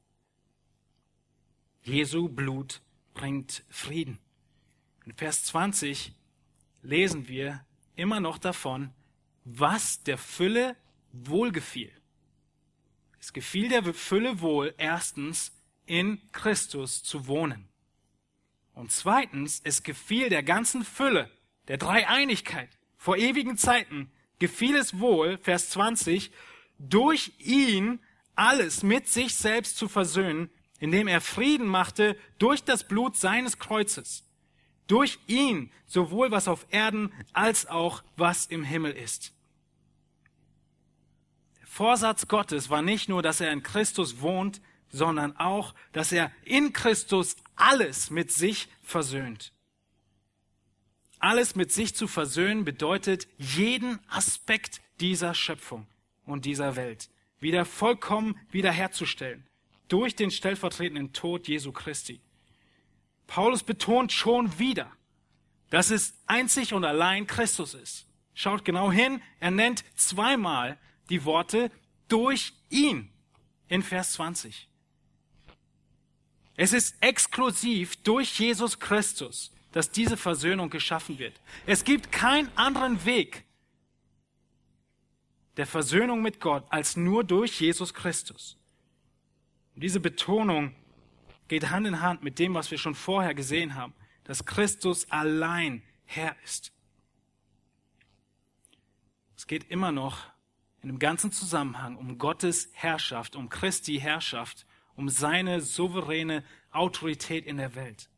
Jesu Blut bringt Frieden. In Vers 20 lesen wir immer noch davon, was der Fülle wohlgefiel. Es gefiel der Fülle wohl, erstens in Christus zu wohnen. Und zweitens, es gefiel der ganzen Fülle, der Dreieinigkeit, vor ewigen Zeiten, gefiel es wohl, Vers 20, durch ihn alles mit sich selbst zu versöhnen, indem er Frieden machte durch das Blut seines Kreuzes. Durch ihn sowohl was auf Erden als auch was im Himmel ist. Der Vorsatz Gottes war nicht nur, dass er in Christus wohnt, sondern auch, dass er in Christus alles mit sich versöhnt. Alles mit sich zu versöhnen bedeutet, jeden Aspekt dieser Schöpfung und dieser Welt wieder vollkommen wiederherzustellen durch den stellvertretenden Tod Jesu Christi. Paulus betont schon wieder, dass es einzig und allein Christus ist. Schaut genau hin, er nennt zweimal die Worte durch ihn in Vers 20. Es ist exklusiv durch Jesus Christus, dass diese Versöhnung geschaffen wird. Es gibt keinen anderen Weg der Versöhnung mit Gott als nur durch Jesus Christus. Und diese Betonung geht Hand in Hand mit dem, was wir schon vorher gesehen haben, dass Christus allein Herr ist. Es geht immer noch in dem ganzen Zusammenhang um Gottes Herrschaft, um Christi Herrschaft, um seine souveräne Autorität in der Welt.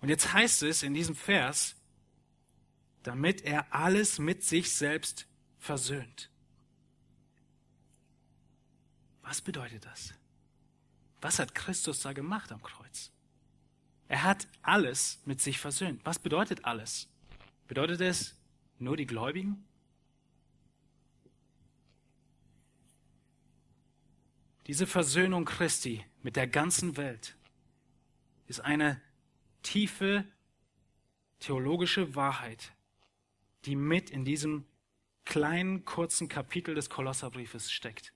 Und jetzt heißt es in diesem Vers, damit er alles mit sich selbst versöhnt. Was bedeutet das? Was hat Christus da gemacht am Kreuz? Er hat alles mit sich versöhnt. Was bedeutet alles? Bedeutet es nur die Gläubigen? Diese Versöhnung Christi mit der ganzen Welt ist eine tiefe theologische Wahrheit, die mit in diesem kleinen, kurzen Kapitel des Kolosserbriefes steckt.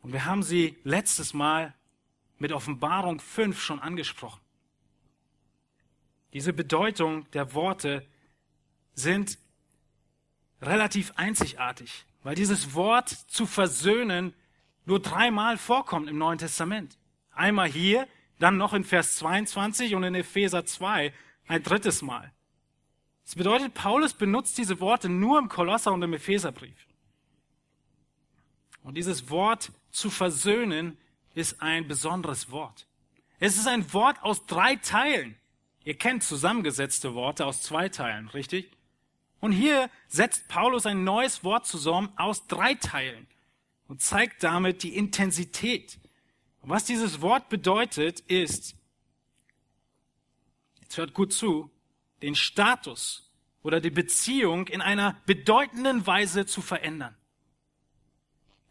Und wir haben sie letztes Mal mit Offenbarung 5 schon angesprochen. Diese Bedeutung der Worte sind relativ einzigartig, weil dieses Wort zu versöhnen nur dreimal vorkommt im Neuen Testament. Einmal hier, dann noch in Vers 22 und in Epheser 2 ein drittes Mal. Das bedeutet, Paulus benutzt diese Worte nur im Kolosser und im Epheserbrief. Und dieses Wort zu versöhnen ist ein besonderes Wort. Es ist ein Wort aus drei Teilen. Ihr kennt zusammengesetzte Worte aus zwei Teilen, richtig? Und hier setzt Paulus ein neues Wort zusammen aus drei Teilen und zeigt damit die Intensität. Was dieses Wort bedeutet, ist, jetzt hört gut zu, den Status oder die Beziehung in einer bedeutenden Weise zu verändern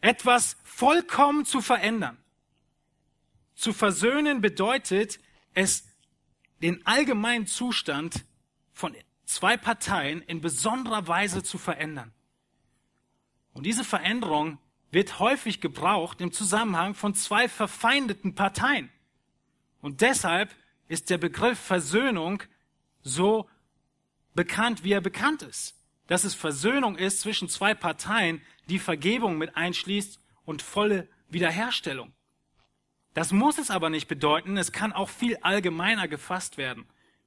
etwas vollkommen zu verändern. Zu versöhnen bedeutet, es den allgemeinen Zustand von zwei Parteien in besonderer Weise zu verändern. Und diese Veränderung wird häufig gebraucht im Zusammenhang von zwei verfeindeten Parteien. Und deshalb ist der Begriff Versöhnung so bekannt, wie er bekannt ist. Dass es Versöhnung ist zwischen zwei Parteien, die Vergebung mit einschließt und volle Wiederherstellung. Das muss es aber nicht bedeuten, es kann auch viel allgemeiner gefasst werden.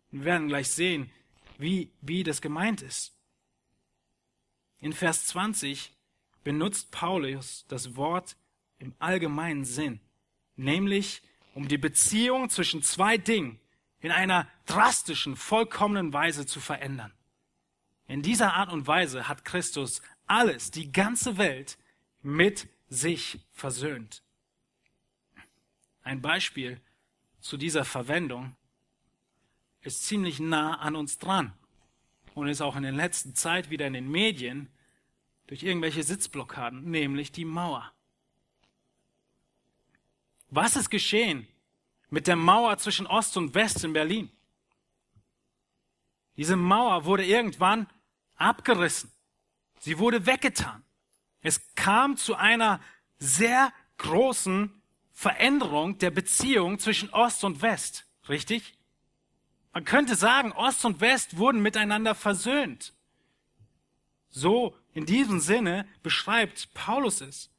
Wir werden gleich sehen, wie, wie das gemeint ist. In Vers 20 benutzt Paulus das Wort im allgemeinen Sinn, nämlich um die Beziehung zwischen zwei Dingen in einer drastischen, vollkommenen Weise zu verändern. In dieser Art und Weise hat Christus alles, die ganze Welt mit sich versöhnt. Ein Beispiel zu dieser Verwendung ist ziemlich nah an uns dran und ist auch in der letzten Zeit wieder in den Medien durch irgendwelche Sitzblockaden, nämlich die Mauer. Was ist geschehen mit der Mauer zwischen Ost und West in Berlin? Diese Mauer wurde irgendwann abgerissen. Sie wurde weggetan. Es kam zu einer sehr großen Veränderung der Beziehung zwischen Ost und West. Richtig? Man könnte sagen, Ost und West wurden miteinander versöhnt. So in diesem Sinne beschreibt Paulus es.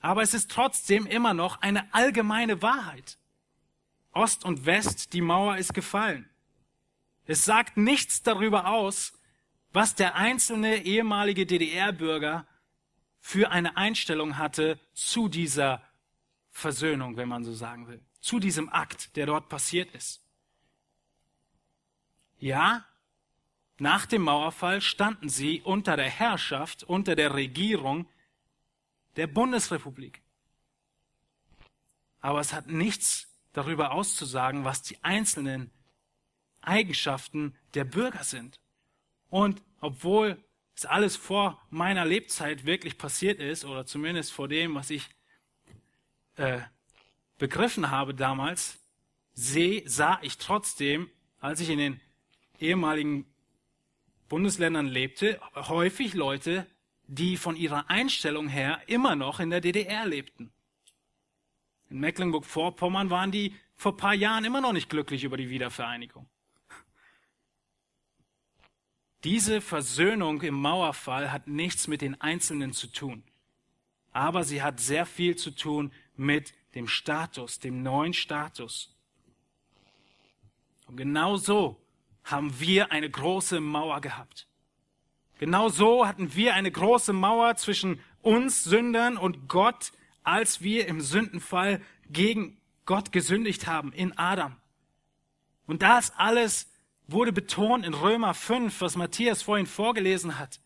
Aber es ist trotzdem immer noch eine allgemeine Wahrheit. Ost und West, die Mauer ist gefallen. Es sagt nichts darüber aus, was der einzelne ehemalige DDR-Bürger für eine Einstellung hatte zu dieser Versöhnung, wenn man so sagen will, zu diesem Akt, der dort passiert ist. Ja, nach dem Mauerfall standen sie unter der Herrschaft, unter der Regierung der Bundesrepublik. Aber es hat nichts darüber auszusagen, was die einzelnen Eigenschaften der Bürger sind. Und obwohl es alles vor meiner Lebzeit wirklich passiert ist, oder zumindest vor dem, was ich äh, begriffen habe damals, seh, sah ich trotzdem, als ich in den ehemaligen Bundesländern lebte, häufig Leute, die von ihrer Einstellung her immer noch in der DDR lebten. In Mecklenburg-Vorpommern waren die vor ein paar Jahren immer noch nicht glücklich über die Wiedervereinigung. Diese Versöhnung im Mauerfall hat nichts mit den Einzelnen zu tun, aber sie hat sehr viel zu tun mit dem Status, dem neuen Status. Und genau so haben wir eine große Mauer gehabt. Genau so hatten wir eine große Mauer zwischen uns Sündern und Gott, als wir im Sündenfall gegen Gott gesündigt haben in Adam. Und das alles wurde betont in Römer 5, was Matthias vorhin vorgelesen hat.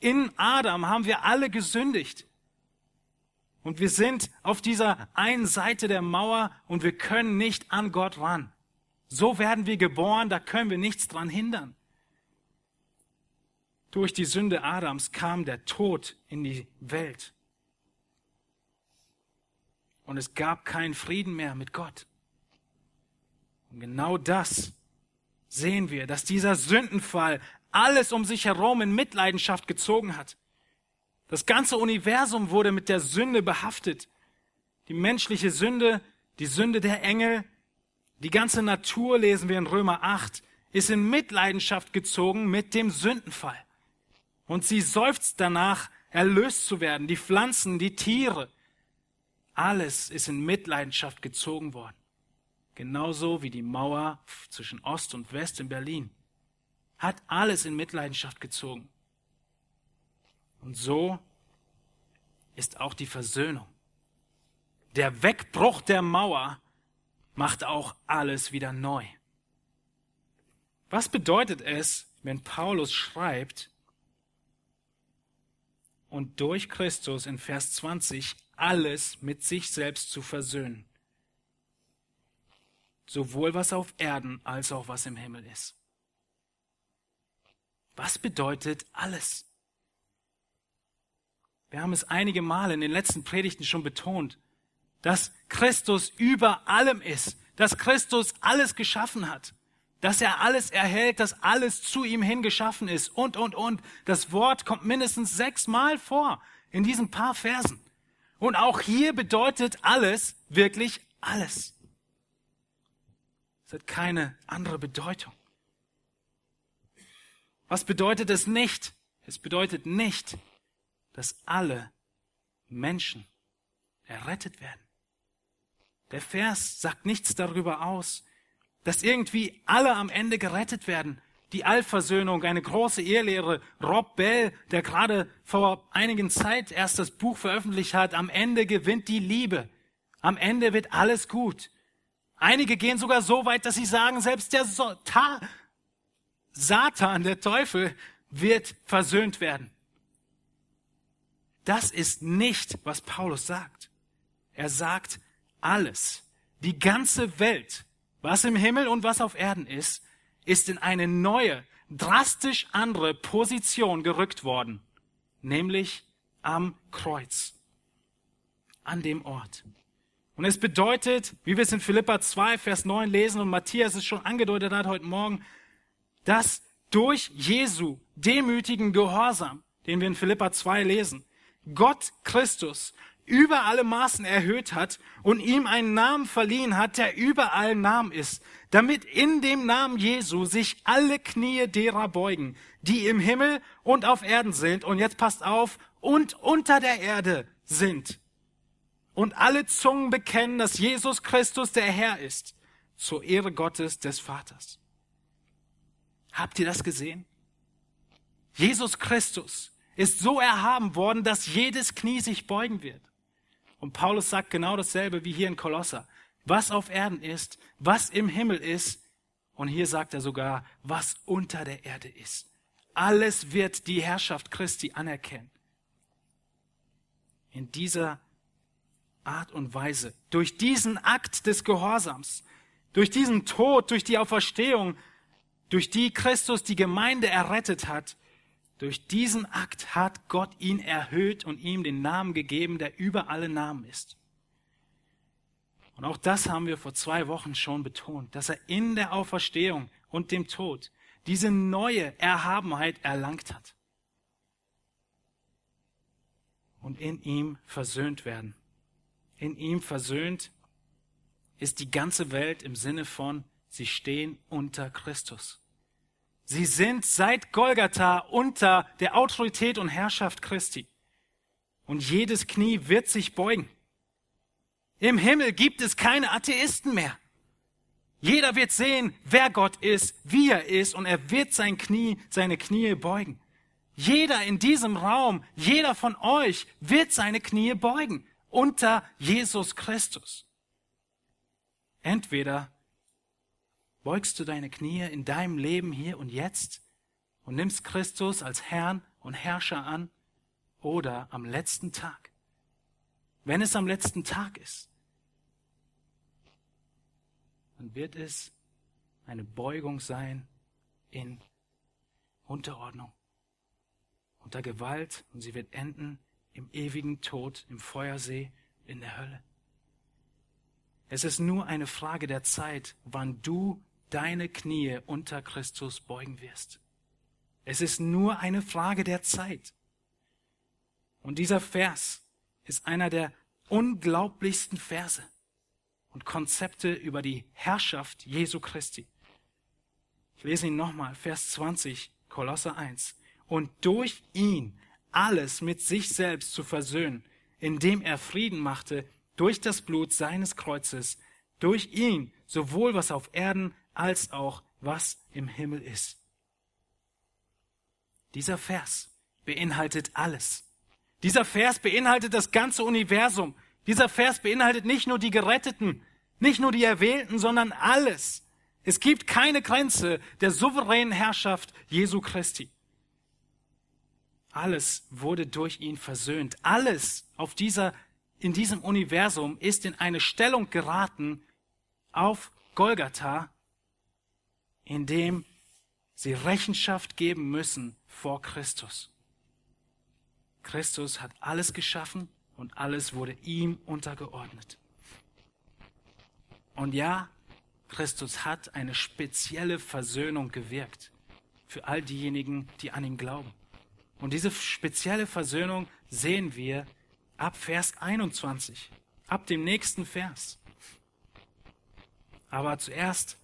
In Adam haben wir alle gesündigt. Und wir sind auf dieser einen Seite der Mauer und wir können nicht an Gott ran. So werden wir geboren, da können wir nichts dran hindern. Durch die Sünde Adams kam der Tod in die Welt. Und es gab keinen Frieden mehr mit Gott. Und genau das sehen wir, dass dieser Sündenfall alles um sich herum in Mitleidenschaft gezogen hat. Das ganze Universum wurde mit der Sünde behaftet. Die menschliche Sünde, die Sünde der Engel, die ganze Natur, lesen wir in Römer 8, ist in Mitleidenschaft gezogen mit dem Sündenfall. Und sie seufzt danach, erlöst zu werden. Die Pflanzen, die Tiere, alles ist in Mitleidenschaft gezogen worden. Genauso wie die Mauer zwischen Ost und West in Berlin. Hat alles in Mitleidenschaft gezogen. Und so ist auch die Versöhnung. Der Wegbruch der Mauer macht auch alles wieder neu. Was bedeutet es, wenn Paulus schreibt, und durch Christus in Vers 20 alles mit sich selbst zu versöhnen? Sowohl was auf Erden als auch was im Himmel ist. Was bedeutet alles? Wir haben es einige Male in den letzten Predigten schon betont dass Christus über allem ist, dass Christus alles geschaffen hat, dass er alles erhält, dass alles zu ihm hin geschaffen ist und, und, und. Das Wort kommt mindestens sechsmal vor in diesen paar Versen. Und auch hier bedeutet alles wirklich alles. Es hat keine andere Bedeutung. Was bedeutet es nicht? Es bedeutet nicht, dass alle Menschen errettet werden. Der Vers sagt nichts darüber aus, dass irgendwie alle am Ende gerettet werden. Die Allversöhnung, eine große Ehelehre. Rob Bell, der gerade vor einigen Zeit erst das Buch veröffentlicht hat, am Ende gewinnt die Liebe. Am Ende wird alles gut. Einige gehen sogar so weit, dass sie sagen, selbst der so Ta Satan, der Teufel, wird versöhnt werden. Das ist nicht, was Paulus sagt. Er sagt, alles, die ganze Welt, was im Himmel und was auf Erden ist, ist in eine neue, drastisch andere Position gerückt worden, nämlich am Kreuz, an dem Ort. Und es bedeutet, wie wir es in Philippa 2, Vers 9 lesen und Matthias es schon angedeutet hat heute Morgen, dass durch Jesu demütigen Gehorsam, den wir in Philippa 2 lesen, Gott Christus über alle Maßen erhöht hat und ihm einen Namen verliehen hat, der über allen Namen ist, damit in dem Namen Jesu sich alle Knie derer beugen, die im Himmel und auf Erden sind, und jetzt passt auf, und unter der Erde sind. Und alle Zungen bekennen, dass Jesus Christus der Herr ist, zur Ehre Gottes des Vaters. Habt ihr das gesehen? Jesus Christus ist so erhaben worden, dass jedes Knie sich beugen wird. Und Paulus sagt genau dasselbe wie hier in Kolosser. Was auf Erden ist, was im Himmel ist, und hier sagt er sogar, was unter der Erde ist. Alles wird die Herrschaft Christi anerkennen. In dieser Art und Weise, durch diesen Akt des Gehorsams, durch diesen Tod, durch die Auferstehung, durch die Christus die Gemeinde errettet hat, durch diesen Akt hat Gott ihn erhöht und ihm den Namen gegeben, der über alle Namen ist. Und auch das haben wir vor zwei Wochen schon betont, dass er in der Auferstehung und dem Tod diese neue Erhabenheit erlangt hat. Und in ihm versöhnt werden. In ihm versöhnt ist die ganze Welt im Sinne von, sie stehen unter Christus. Sie sind seit Golgatha unter der Autorität und Herrschaft Christi. Und jedes Knie wird sich beugen. Im Himmel gibt es keine Atheisten mehr. Jeder wird sehen, wer Gott ist, wie er ist, und er wird sein Knie, seine Knie beugen. Jeder in diesem Raum, jeder von euch wird seine Knie beugen unter Jesus Christus. Entweder Beugst du deine Knie in deinem Leben hier und jetzt und nimmst Christus als Herrn und Herrscher an oder am letzten Tag? Wenn es am letzten Tag ist, dann wird es eine Beugung sein in Unterordnung, unter Gewalt und sie wird enden im ewigen Tod, im Feuersee, in der Hölle. Es ist nur eine Frage der Zeit, wann du deine Knie unter Christus beugen wirst. Es ist nur eine Frage der Zeit. Und dieser Vers ist einer der unglaublichsten Verse und Konzepte über die Herrschaft Jesu Christi. Ich lese ihn nochmal, Vers 20, Kolosse 1. Und durch ihn alles mit sich selbst zu versöhnen, indem er Frieden machte durch das Blut seines Kreuzes, durch ihn sowohl was auf Erden als auch was im Himmel ist. Dieser Vers beinhaltet alles. Dieser Vers beinhaltet das ganze Universum. Dieser Vers beinhaltet nicht nur die Geretteten, nicht nur die Erwählten, sondern alles. Es gibt keine Grenze der souveränen Herrschaft Jesu Christi. Alles wurde durch ihn versöhnt. Alles auf dieser, in diesem Universum ist in eine Stellung geraten auf Golgatha, indem sie Rechenschaft geben müssen vor Christus. Christus hat alles geschaffen und alles wurde ihm untergeordnet. Und ja, Christus hat eine spezielle Versöhnung gewirkt für all diejenigen, die an ihn glauben. Und diese spezielle Versöhnung sehen wir ab Vers 21, ab dem nächsten Vers. Aber zuerst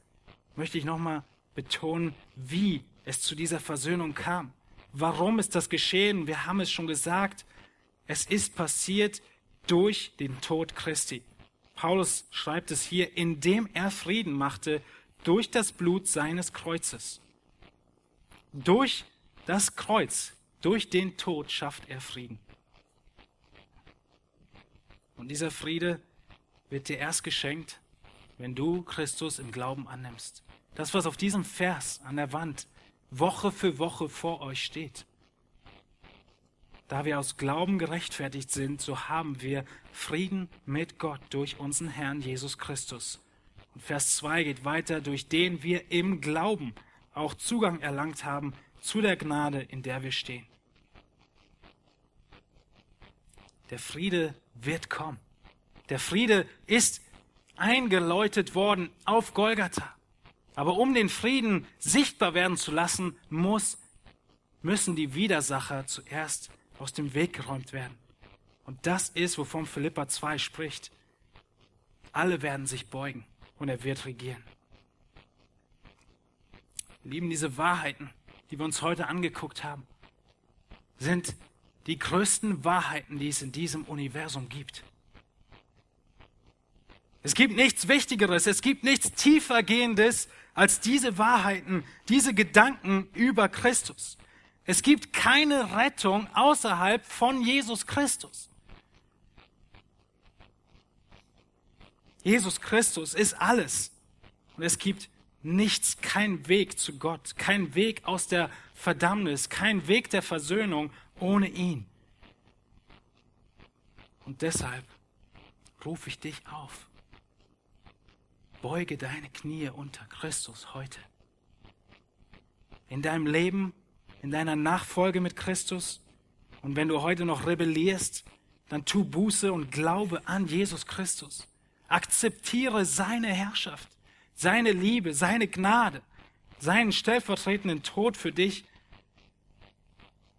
möchte ich nochmal betonen, wie es zu dieser Versöhnung kam. Warum ist das geschehen? Wir haben es schon gesagt. Es ist passiert durch den Tod Christi. Paulus schreibt es hier, indem er Frieden machte durch das Blut seines Kreuzes. Durch das Kreuz, durch den Tod schafft er Frieden. Und dieser Friede wird dir erst geschenkt, wenn du Christus im Glauben annimmst. Das, was auf diesem Vers an der Wand Woche für Woche vor euch steht. Da wir aus Glauben gerechtfertigt sind, so haben wir Frieden mit Gott durch unseren Herrn Jesus Christus. Und Vers 2 geht weiter, durch den wir im Glauben auch Zugang erlangt haben zu der Gnade, in der wir stehen. Der Friede wird kommen. Der Friede ist eingeläutet worden auf Golgatha. Aber um den Frieden sichtbar werden zu lassen, muss, müssen die Widersacher zuerst aus dem Weg geräumt werden. Und das ist, wovon Philippa 2 spricht. Alle werden sich beugen und er wird regieren. Lieben, diese Wahrheiten, die wir uns heute angeguckt haben, sind die größten Wahrheiten, die es in diesem Universum gibt. Es gibt nichts Wichtigeres, es gibt nichts tiefergehendes als diese Wahrheiten, diese Gedanken über Christus. Es gibt keine Rettung außerhalb von Jesus Christus. Jesus Christus ist alles. Und es gibt nichts, kein Weg zu Gott, kein Weg aus der Verdammnis, kein Weg der Versöhnung ohne ihn. Und deshalb rufe ich dich auf. Beuge deine Knie unter Christus heute. In deinem Leben in deiner Nachfolge mit Christus. Und wenn du heute noch rebellierst, dann tu Buße und glaube an Jesus Christus. Akzeptiere seine Herrschaft, seine Liebe, seine Gnade, seinen stellvertretenden Tod für dich.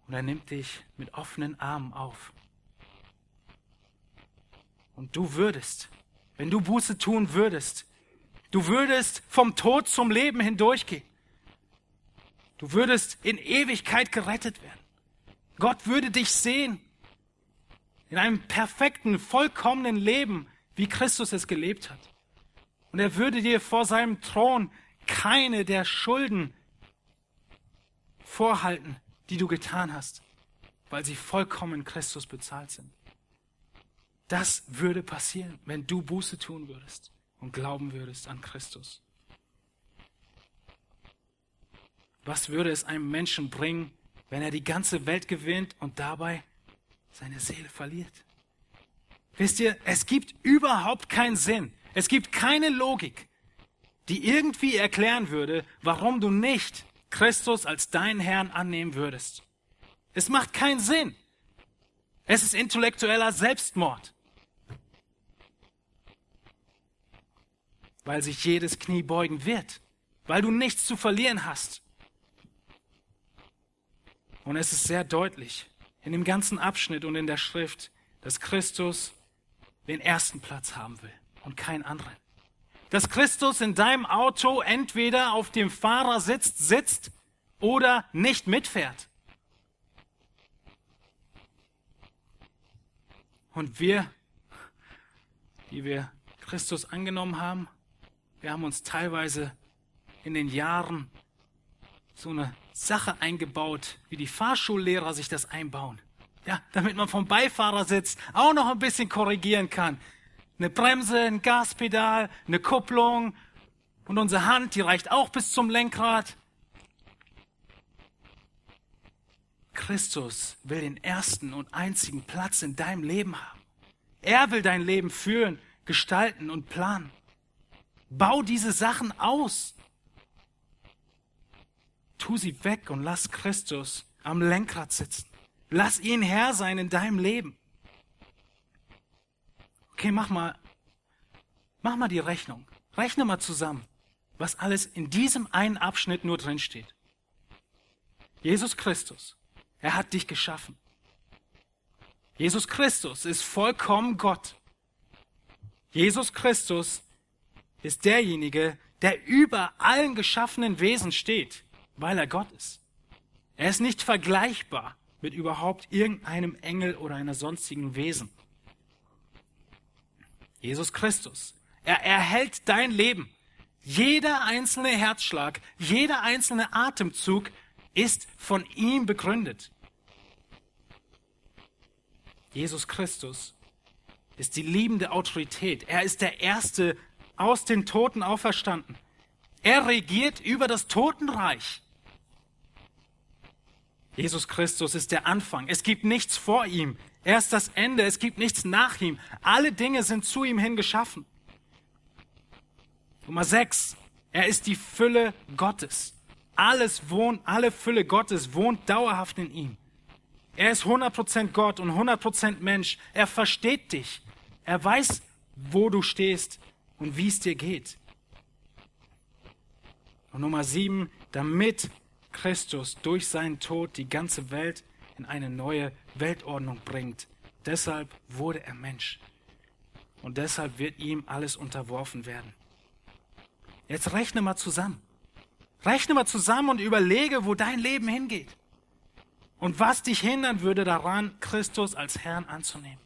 Und er nimmt dich mit offenen Armen auf. Und du würdest, wenn du Buße tun würdest, du würdest vom Tod zum Leben hindurchgehen. Du würdest in Ewigkeit gerettet werden. Gott würde dich sehen in einem perfekten, vollkommenen Leben, wie Christus es gelebt hat. Und er würde dir vor seinem Thron keine der Schulden vorhalten, die du getan hast, weil sie vollkommen Christus bezahlt sind. Das würde passieren, wenn du Buße tun würdest und glauben würdest an Christus. Was würde es einem Menschen bringen, wenn er die ganze Welt gewinnt und dabei seine Seele verliert? Wisst ihr, es gibt überhaupt keinen Sinn. Es gibt keine Logik, die irgendwie erklären würde, warum du nicht Christus als deinen Herrn annehmen würdest. Es macht keinen Sinn. Es ist intellektueller Selbstmord. Weil sich jedes Knie beugen wird. Weil du nichts zu verlieren hast. Und es ist sehr deutlich in dem ganzen Abschnitt und in der Schrift, dass Christus den ersten Platz haben will und keinen anderen. Dass Christus in deinem Auto entweder auf dem Fahrersitz sitzt oder nicht mitfährt. Und wir, die wir Christus angenommen haben, wir haben uns teilweise in den Jahren so eine Sache eingebaut, wie die Fahrschullehrer sich das einbauen. Ja, damit man vom Beifahrersitz auch noch ein bisschen korrigieren kann. Eine Bremse, ein Gaspedal, eine Kupplung und unsere Hand, die reicht auch bis zum Lenkrad. Christus will den ersten und einzigen Platz in deinem Leben haben. Er will dein Leben führen, gestalten und planen. Bau diese Sachen aus. Tu sie weg und lass Christus am Lenkrad sitzen. Lass ihn Herr sein in deinem Leben. Okay, mach mal, mach mal die Rechnung. Rechne mal zusammen, was alles in diesem einen Abschnitt nur drin steht. Jesus Christus, er hat dich geschaffen. Jesus Christus ist vollkommen Gott. Jesus Christus ist derjenige, der über allen geschaffenen Wesen steht weil er Gott ist. Er ist nicht vergleichbar mit überhaupt irgendeinem Engel oder einer sonstigen Wesen. Jesus Christus. Er erhält dein Leben. Jeder einzelne Herzschlag, jeder einzelne Atemzug ist von ihm begründet. Jesus Christus ist die liebende Autorität. Er ist der Erste aus den Toten auferstanden. Er regiert über das Totenreich. Jesus Christus ist der Anfang. Es gibt nichts vor ihm. Er ist das Ende. Es gibt nichts nach ihm. Alle Dinge sind zu ihm hin geschaffen. Nummer sechs. Er ist die Fülle Gottes. Alles wohnt, alle Fülle Gottes wohnt dauerhaft in ihm. Er ist 100% Gott und 100% Mensch. Er versteht dich. Er weiß, wo du stehst und wie es dir geht. Und Nummer sieben, damit Christus durch seinen Tod die ganze Welt in eine neue Weltordnung bringt. Deshalb wurde er Mensch. Und deshalb wird ihm alles unterworfen werden. Jetzt rechne mal zusammen. Rechne mal zusammen und überlege, wo dein Leben hingeht. Und was dich hindern würde daran, Christus als Herrn anzunehmen.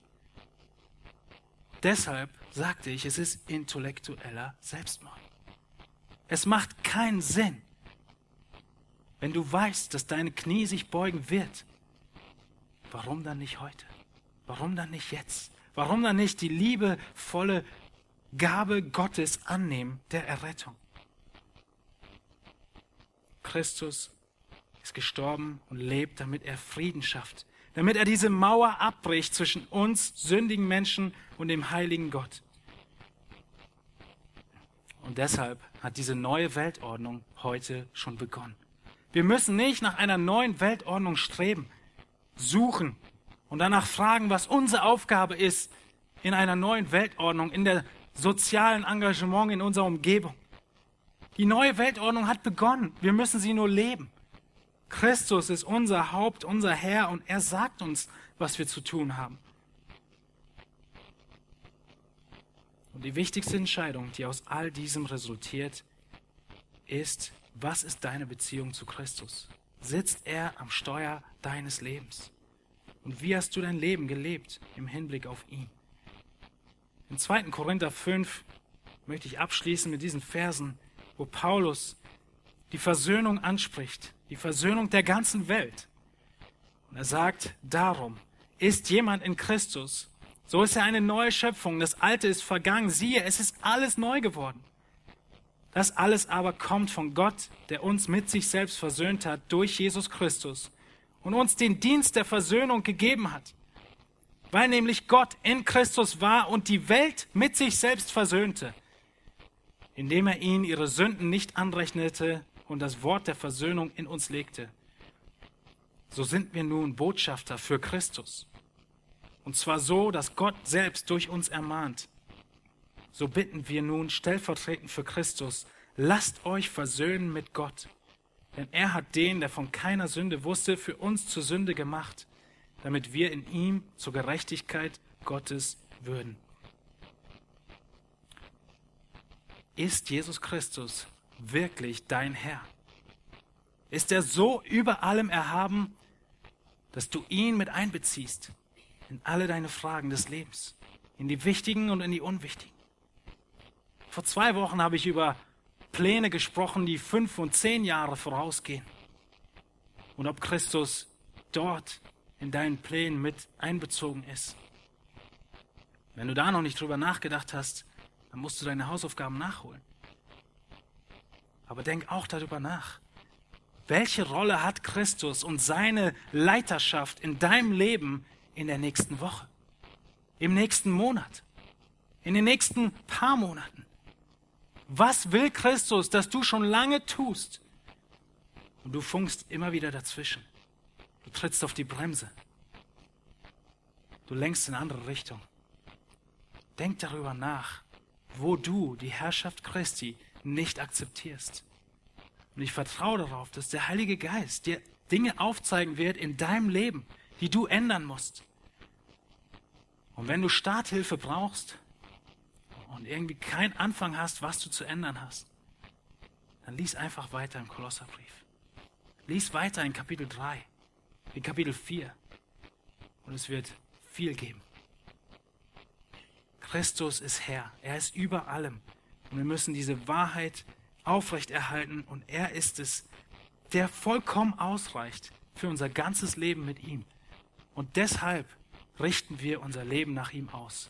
Deshalb sagte ich, es ist intellektueller Selbstmord. Es macht keinen Sinn, wenn du weißt, dass deine Knie sich beugen wird. Warum dann nicht heute? Warum dann nicht jetzt? Warum dann nicht die liebevolle Gabe Gottes annehmen der Errettung? Christus ist gestorben und lebt, damit er Frieden schafft, damit er diese Mauer abbricht zwischen uns, sündigen Menschen, und dem heiligen Gott. Und deshalb hat diese neue Weltordnung heute schon begonnen. Wir müssen nicht nach einer neuen Weltordnung streben, suchen und danach fragen, was unsere Aufgabe ist in einer neuen Weltordnung, in der sozialen Engagement in unserer Umgebung. Die neue Weltordnung hat begonnen. Wir müssen sie nur leben. Christus ist unser Haupt, unser Herr und er sagt uns, was wir zu tun haben. Und die wichtigste Entscheidung, die aus all diesem resultiert, ist, was ist deine Beziehung zu Christus? Sitzt er am Steuer deines Lebens? Und wie hast du dein Leben gelebt im Hinblick auf ihn? Im 2. Korinther 5 möchte ich abschließen mit diesen Versen, wo Paulus die Versöhnung anspricht, die Versöhnung der ganzen Welt. Und er sagt, darum ist jemand in Christus, so ist er eine neue Schöpfung. Das Alte ist vergangen. Siehe, es ist alles neu geworden. Das alles aber kommt von Gott, der uns mit sich selbst versöhnt hat durch Jesus Christus und uns den Dienst der Versöhnung gegeben hat. Weil nämlich Gott in Christus war und die Welt mit sich selbst versöhnte, indem er ihnen ihre Sünden nicht anrechnete und das Wort der Versöhnung in uns legte. So sind wir nun Botschafter für Christus. Und zwar so, dass Gott selbst durch uns ermahnt. So bitten wir nun stellvertretend für Christus, lasst euch versöhnen mit Gott. Denn er hat den, der von keiner Sünde wusste, für uns zur Sünde gemacht, damit wir in ihm zur Gerechtigkeit Gottes würden. Ist Jesus Christus wirklich dein Herr? Ist er so über allem erhaben, dass du ihn mit einbeziehst? In alle deine Fragen des Lebens, in die wichtigen und in die unwichtigen. Vor zwei Wochen habe ich über Pläne gesprochen, die fünf und zehn Jahre vorausgehen. Und ob Christus dort in deinen Plänen mit einbezogen ist. Wenn du da noch nicht drüber nachgedacht hast, dann musst du deine Hausaufgaben nachholen. Aber denk auch darüber nach. Welche Rolle hat Christus und seine Leiterschaft in deinem Leben in der nächsten Woche, im nächsten Monat, in den nächsten paar Monaten. Was will Christus, dass du schon lange tust? Und du funkst immer wieder dazwischen. Du trittst auf die Bremse. Du lenkst in eine andere Richtung. Denk darüber nach, wo du die Herrschaft Christi nicht akzeptierst. Und ich vertraue darauf, dass der Heilige Geist dir Dinge aufzeigen wird in deinem Leben, die du ändern musst. Und wenn du Starthilfe brauchst und irgendwie keinen Anfang hast, was du zu ändern hast, dann lies einfach weiter im Kolosserbrief. Lies weiter in Kapitel 3, in Kapitel 4. Und es wird viel geben. Christus ist Herr. Er ist über allem. Und wir müssen diese Wahrheit aufrechterhalten und er ist es, der vollkommen ausreicht für unser ganzes Leben mit ihm. Und deshalb richten wir unser Leben nach ihm aus.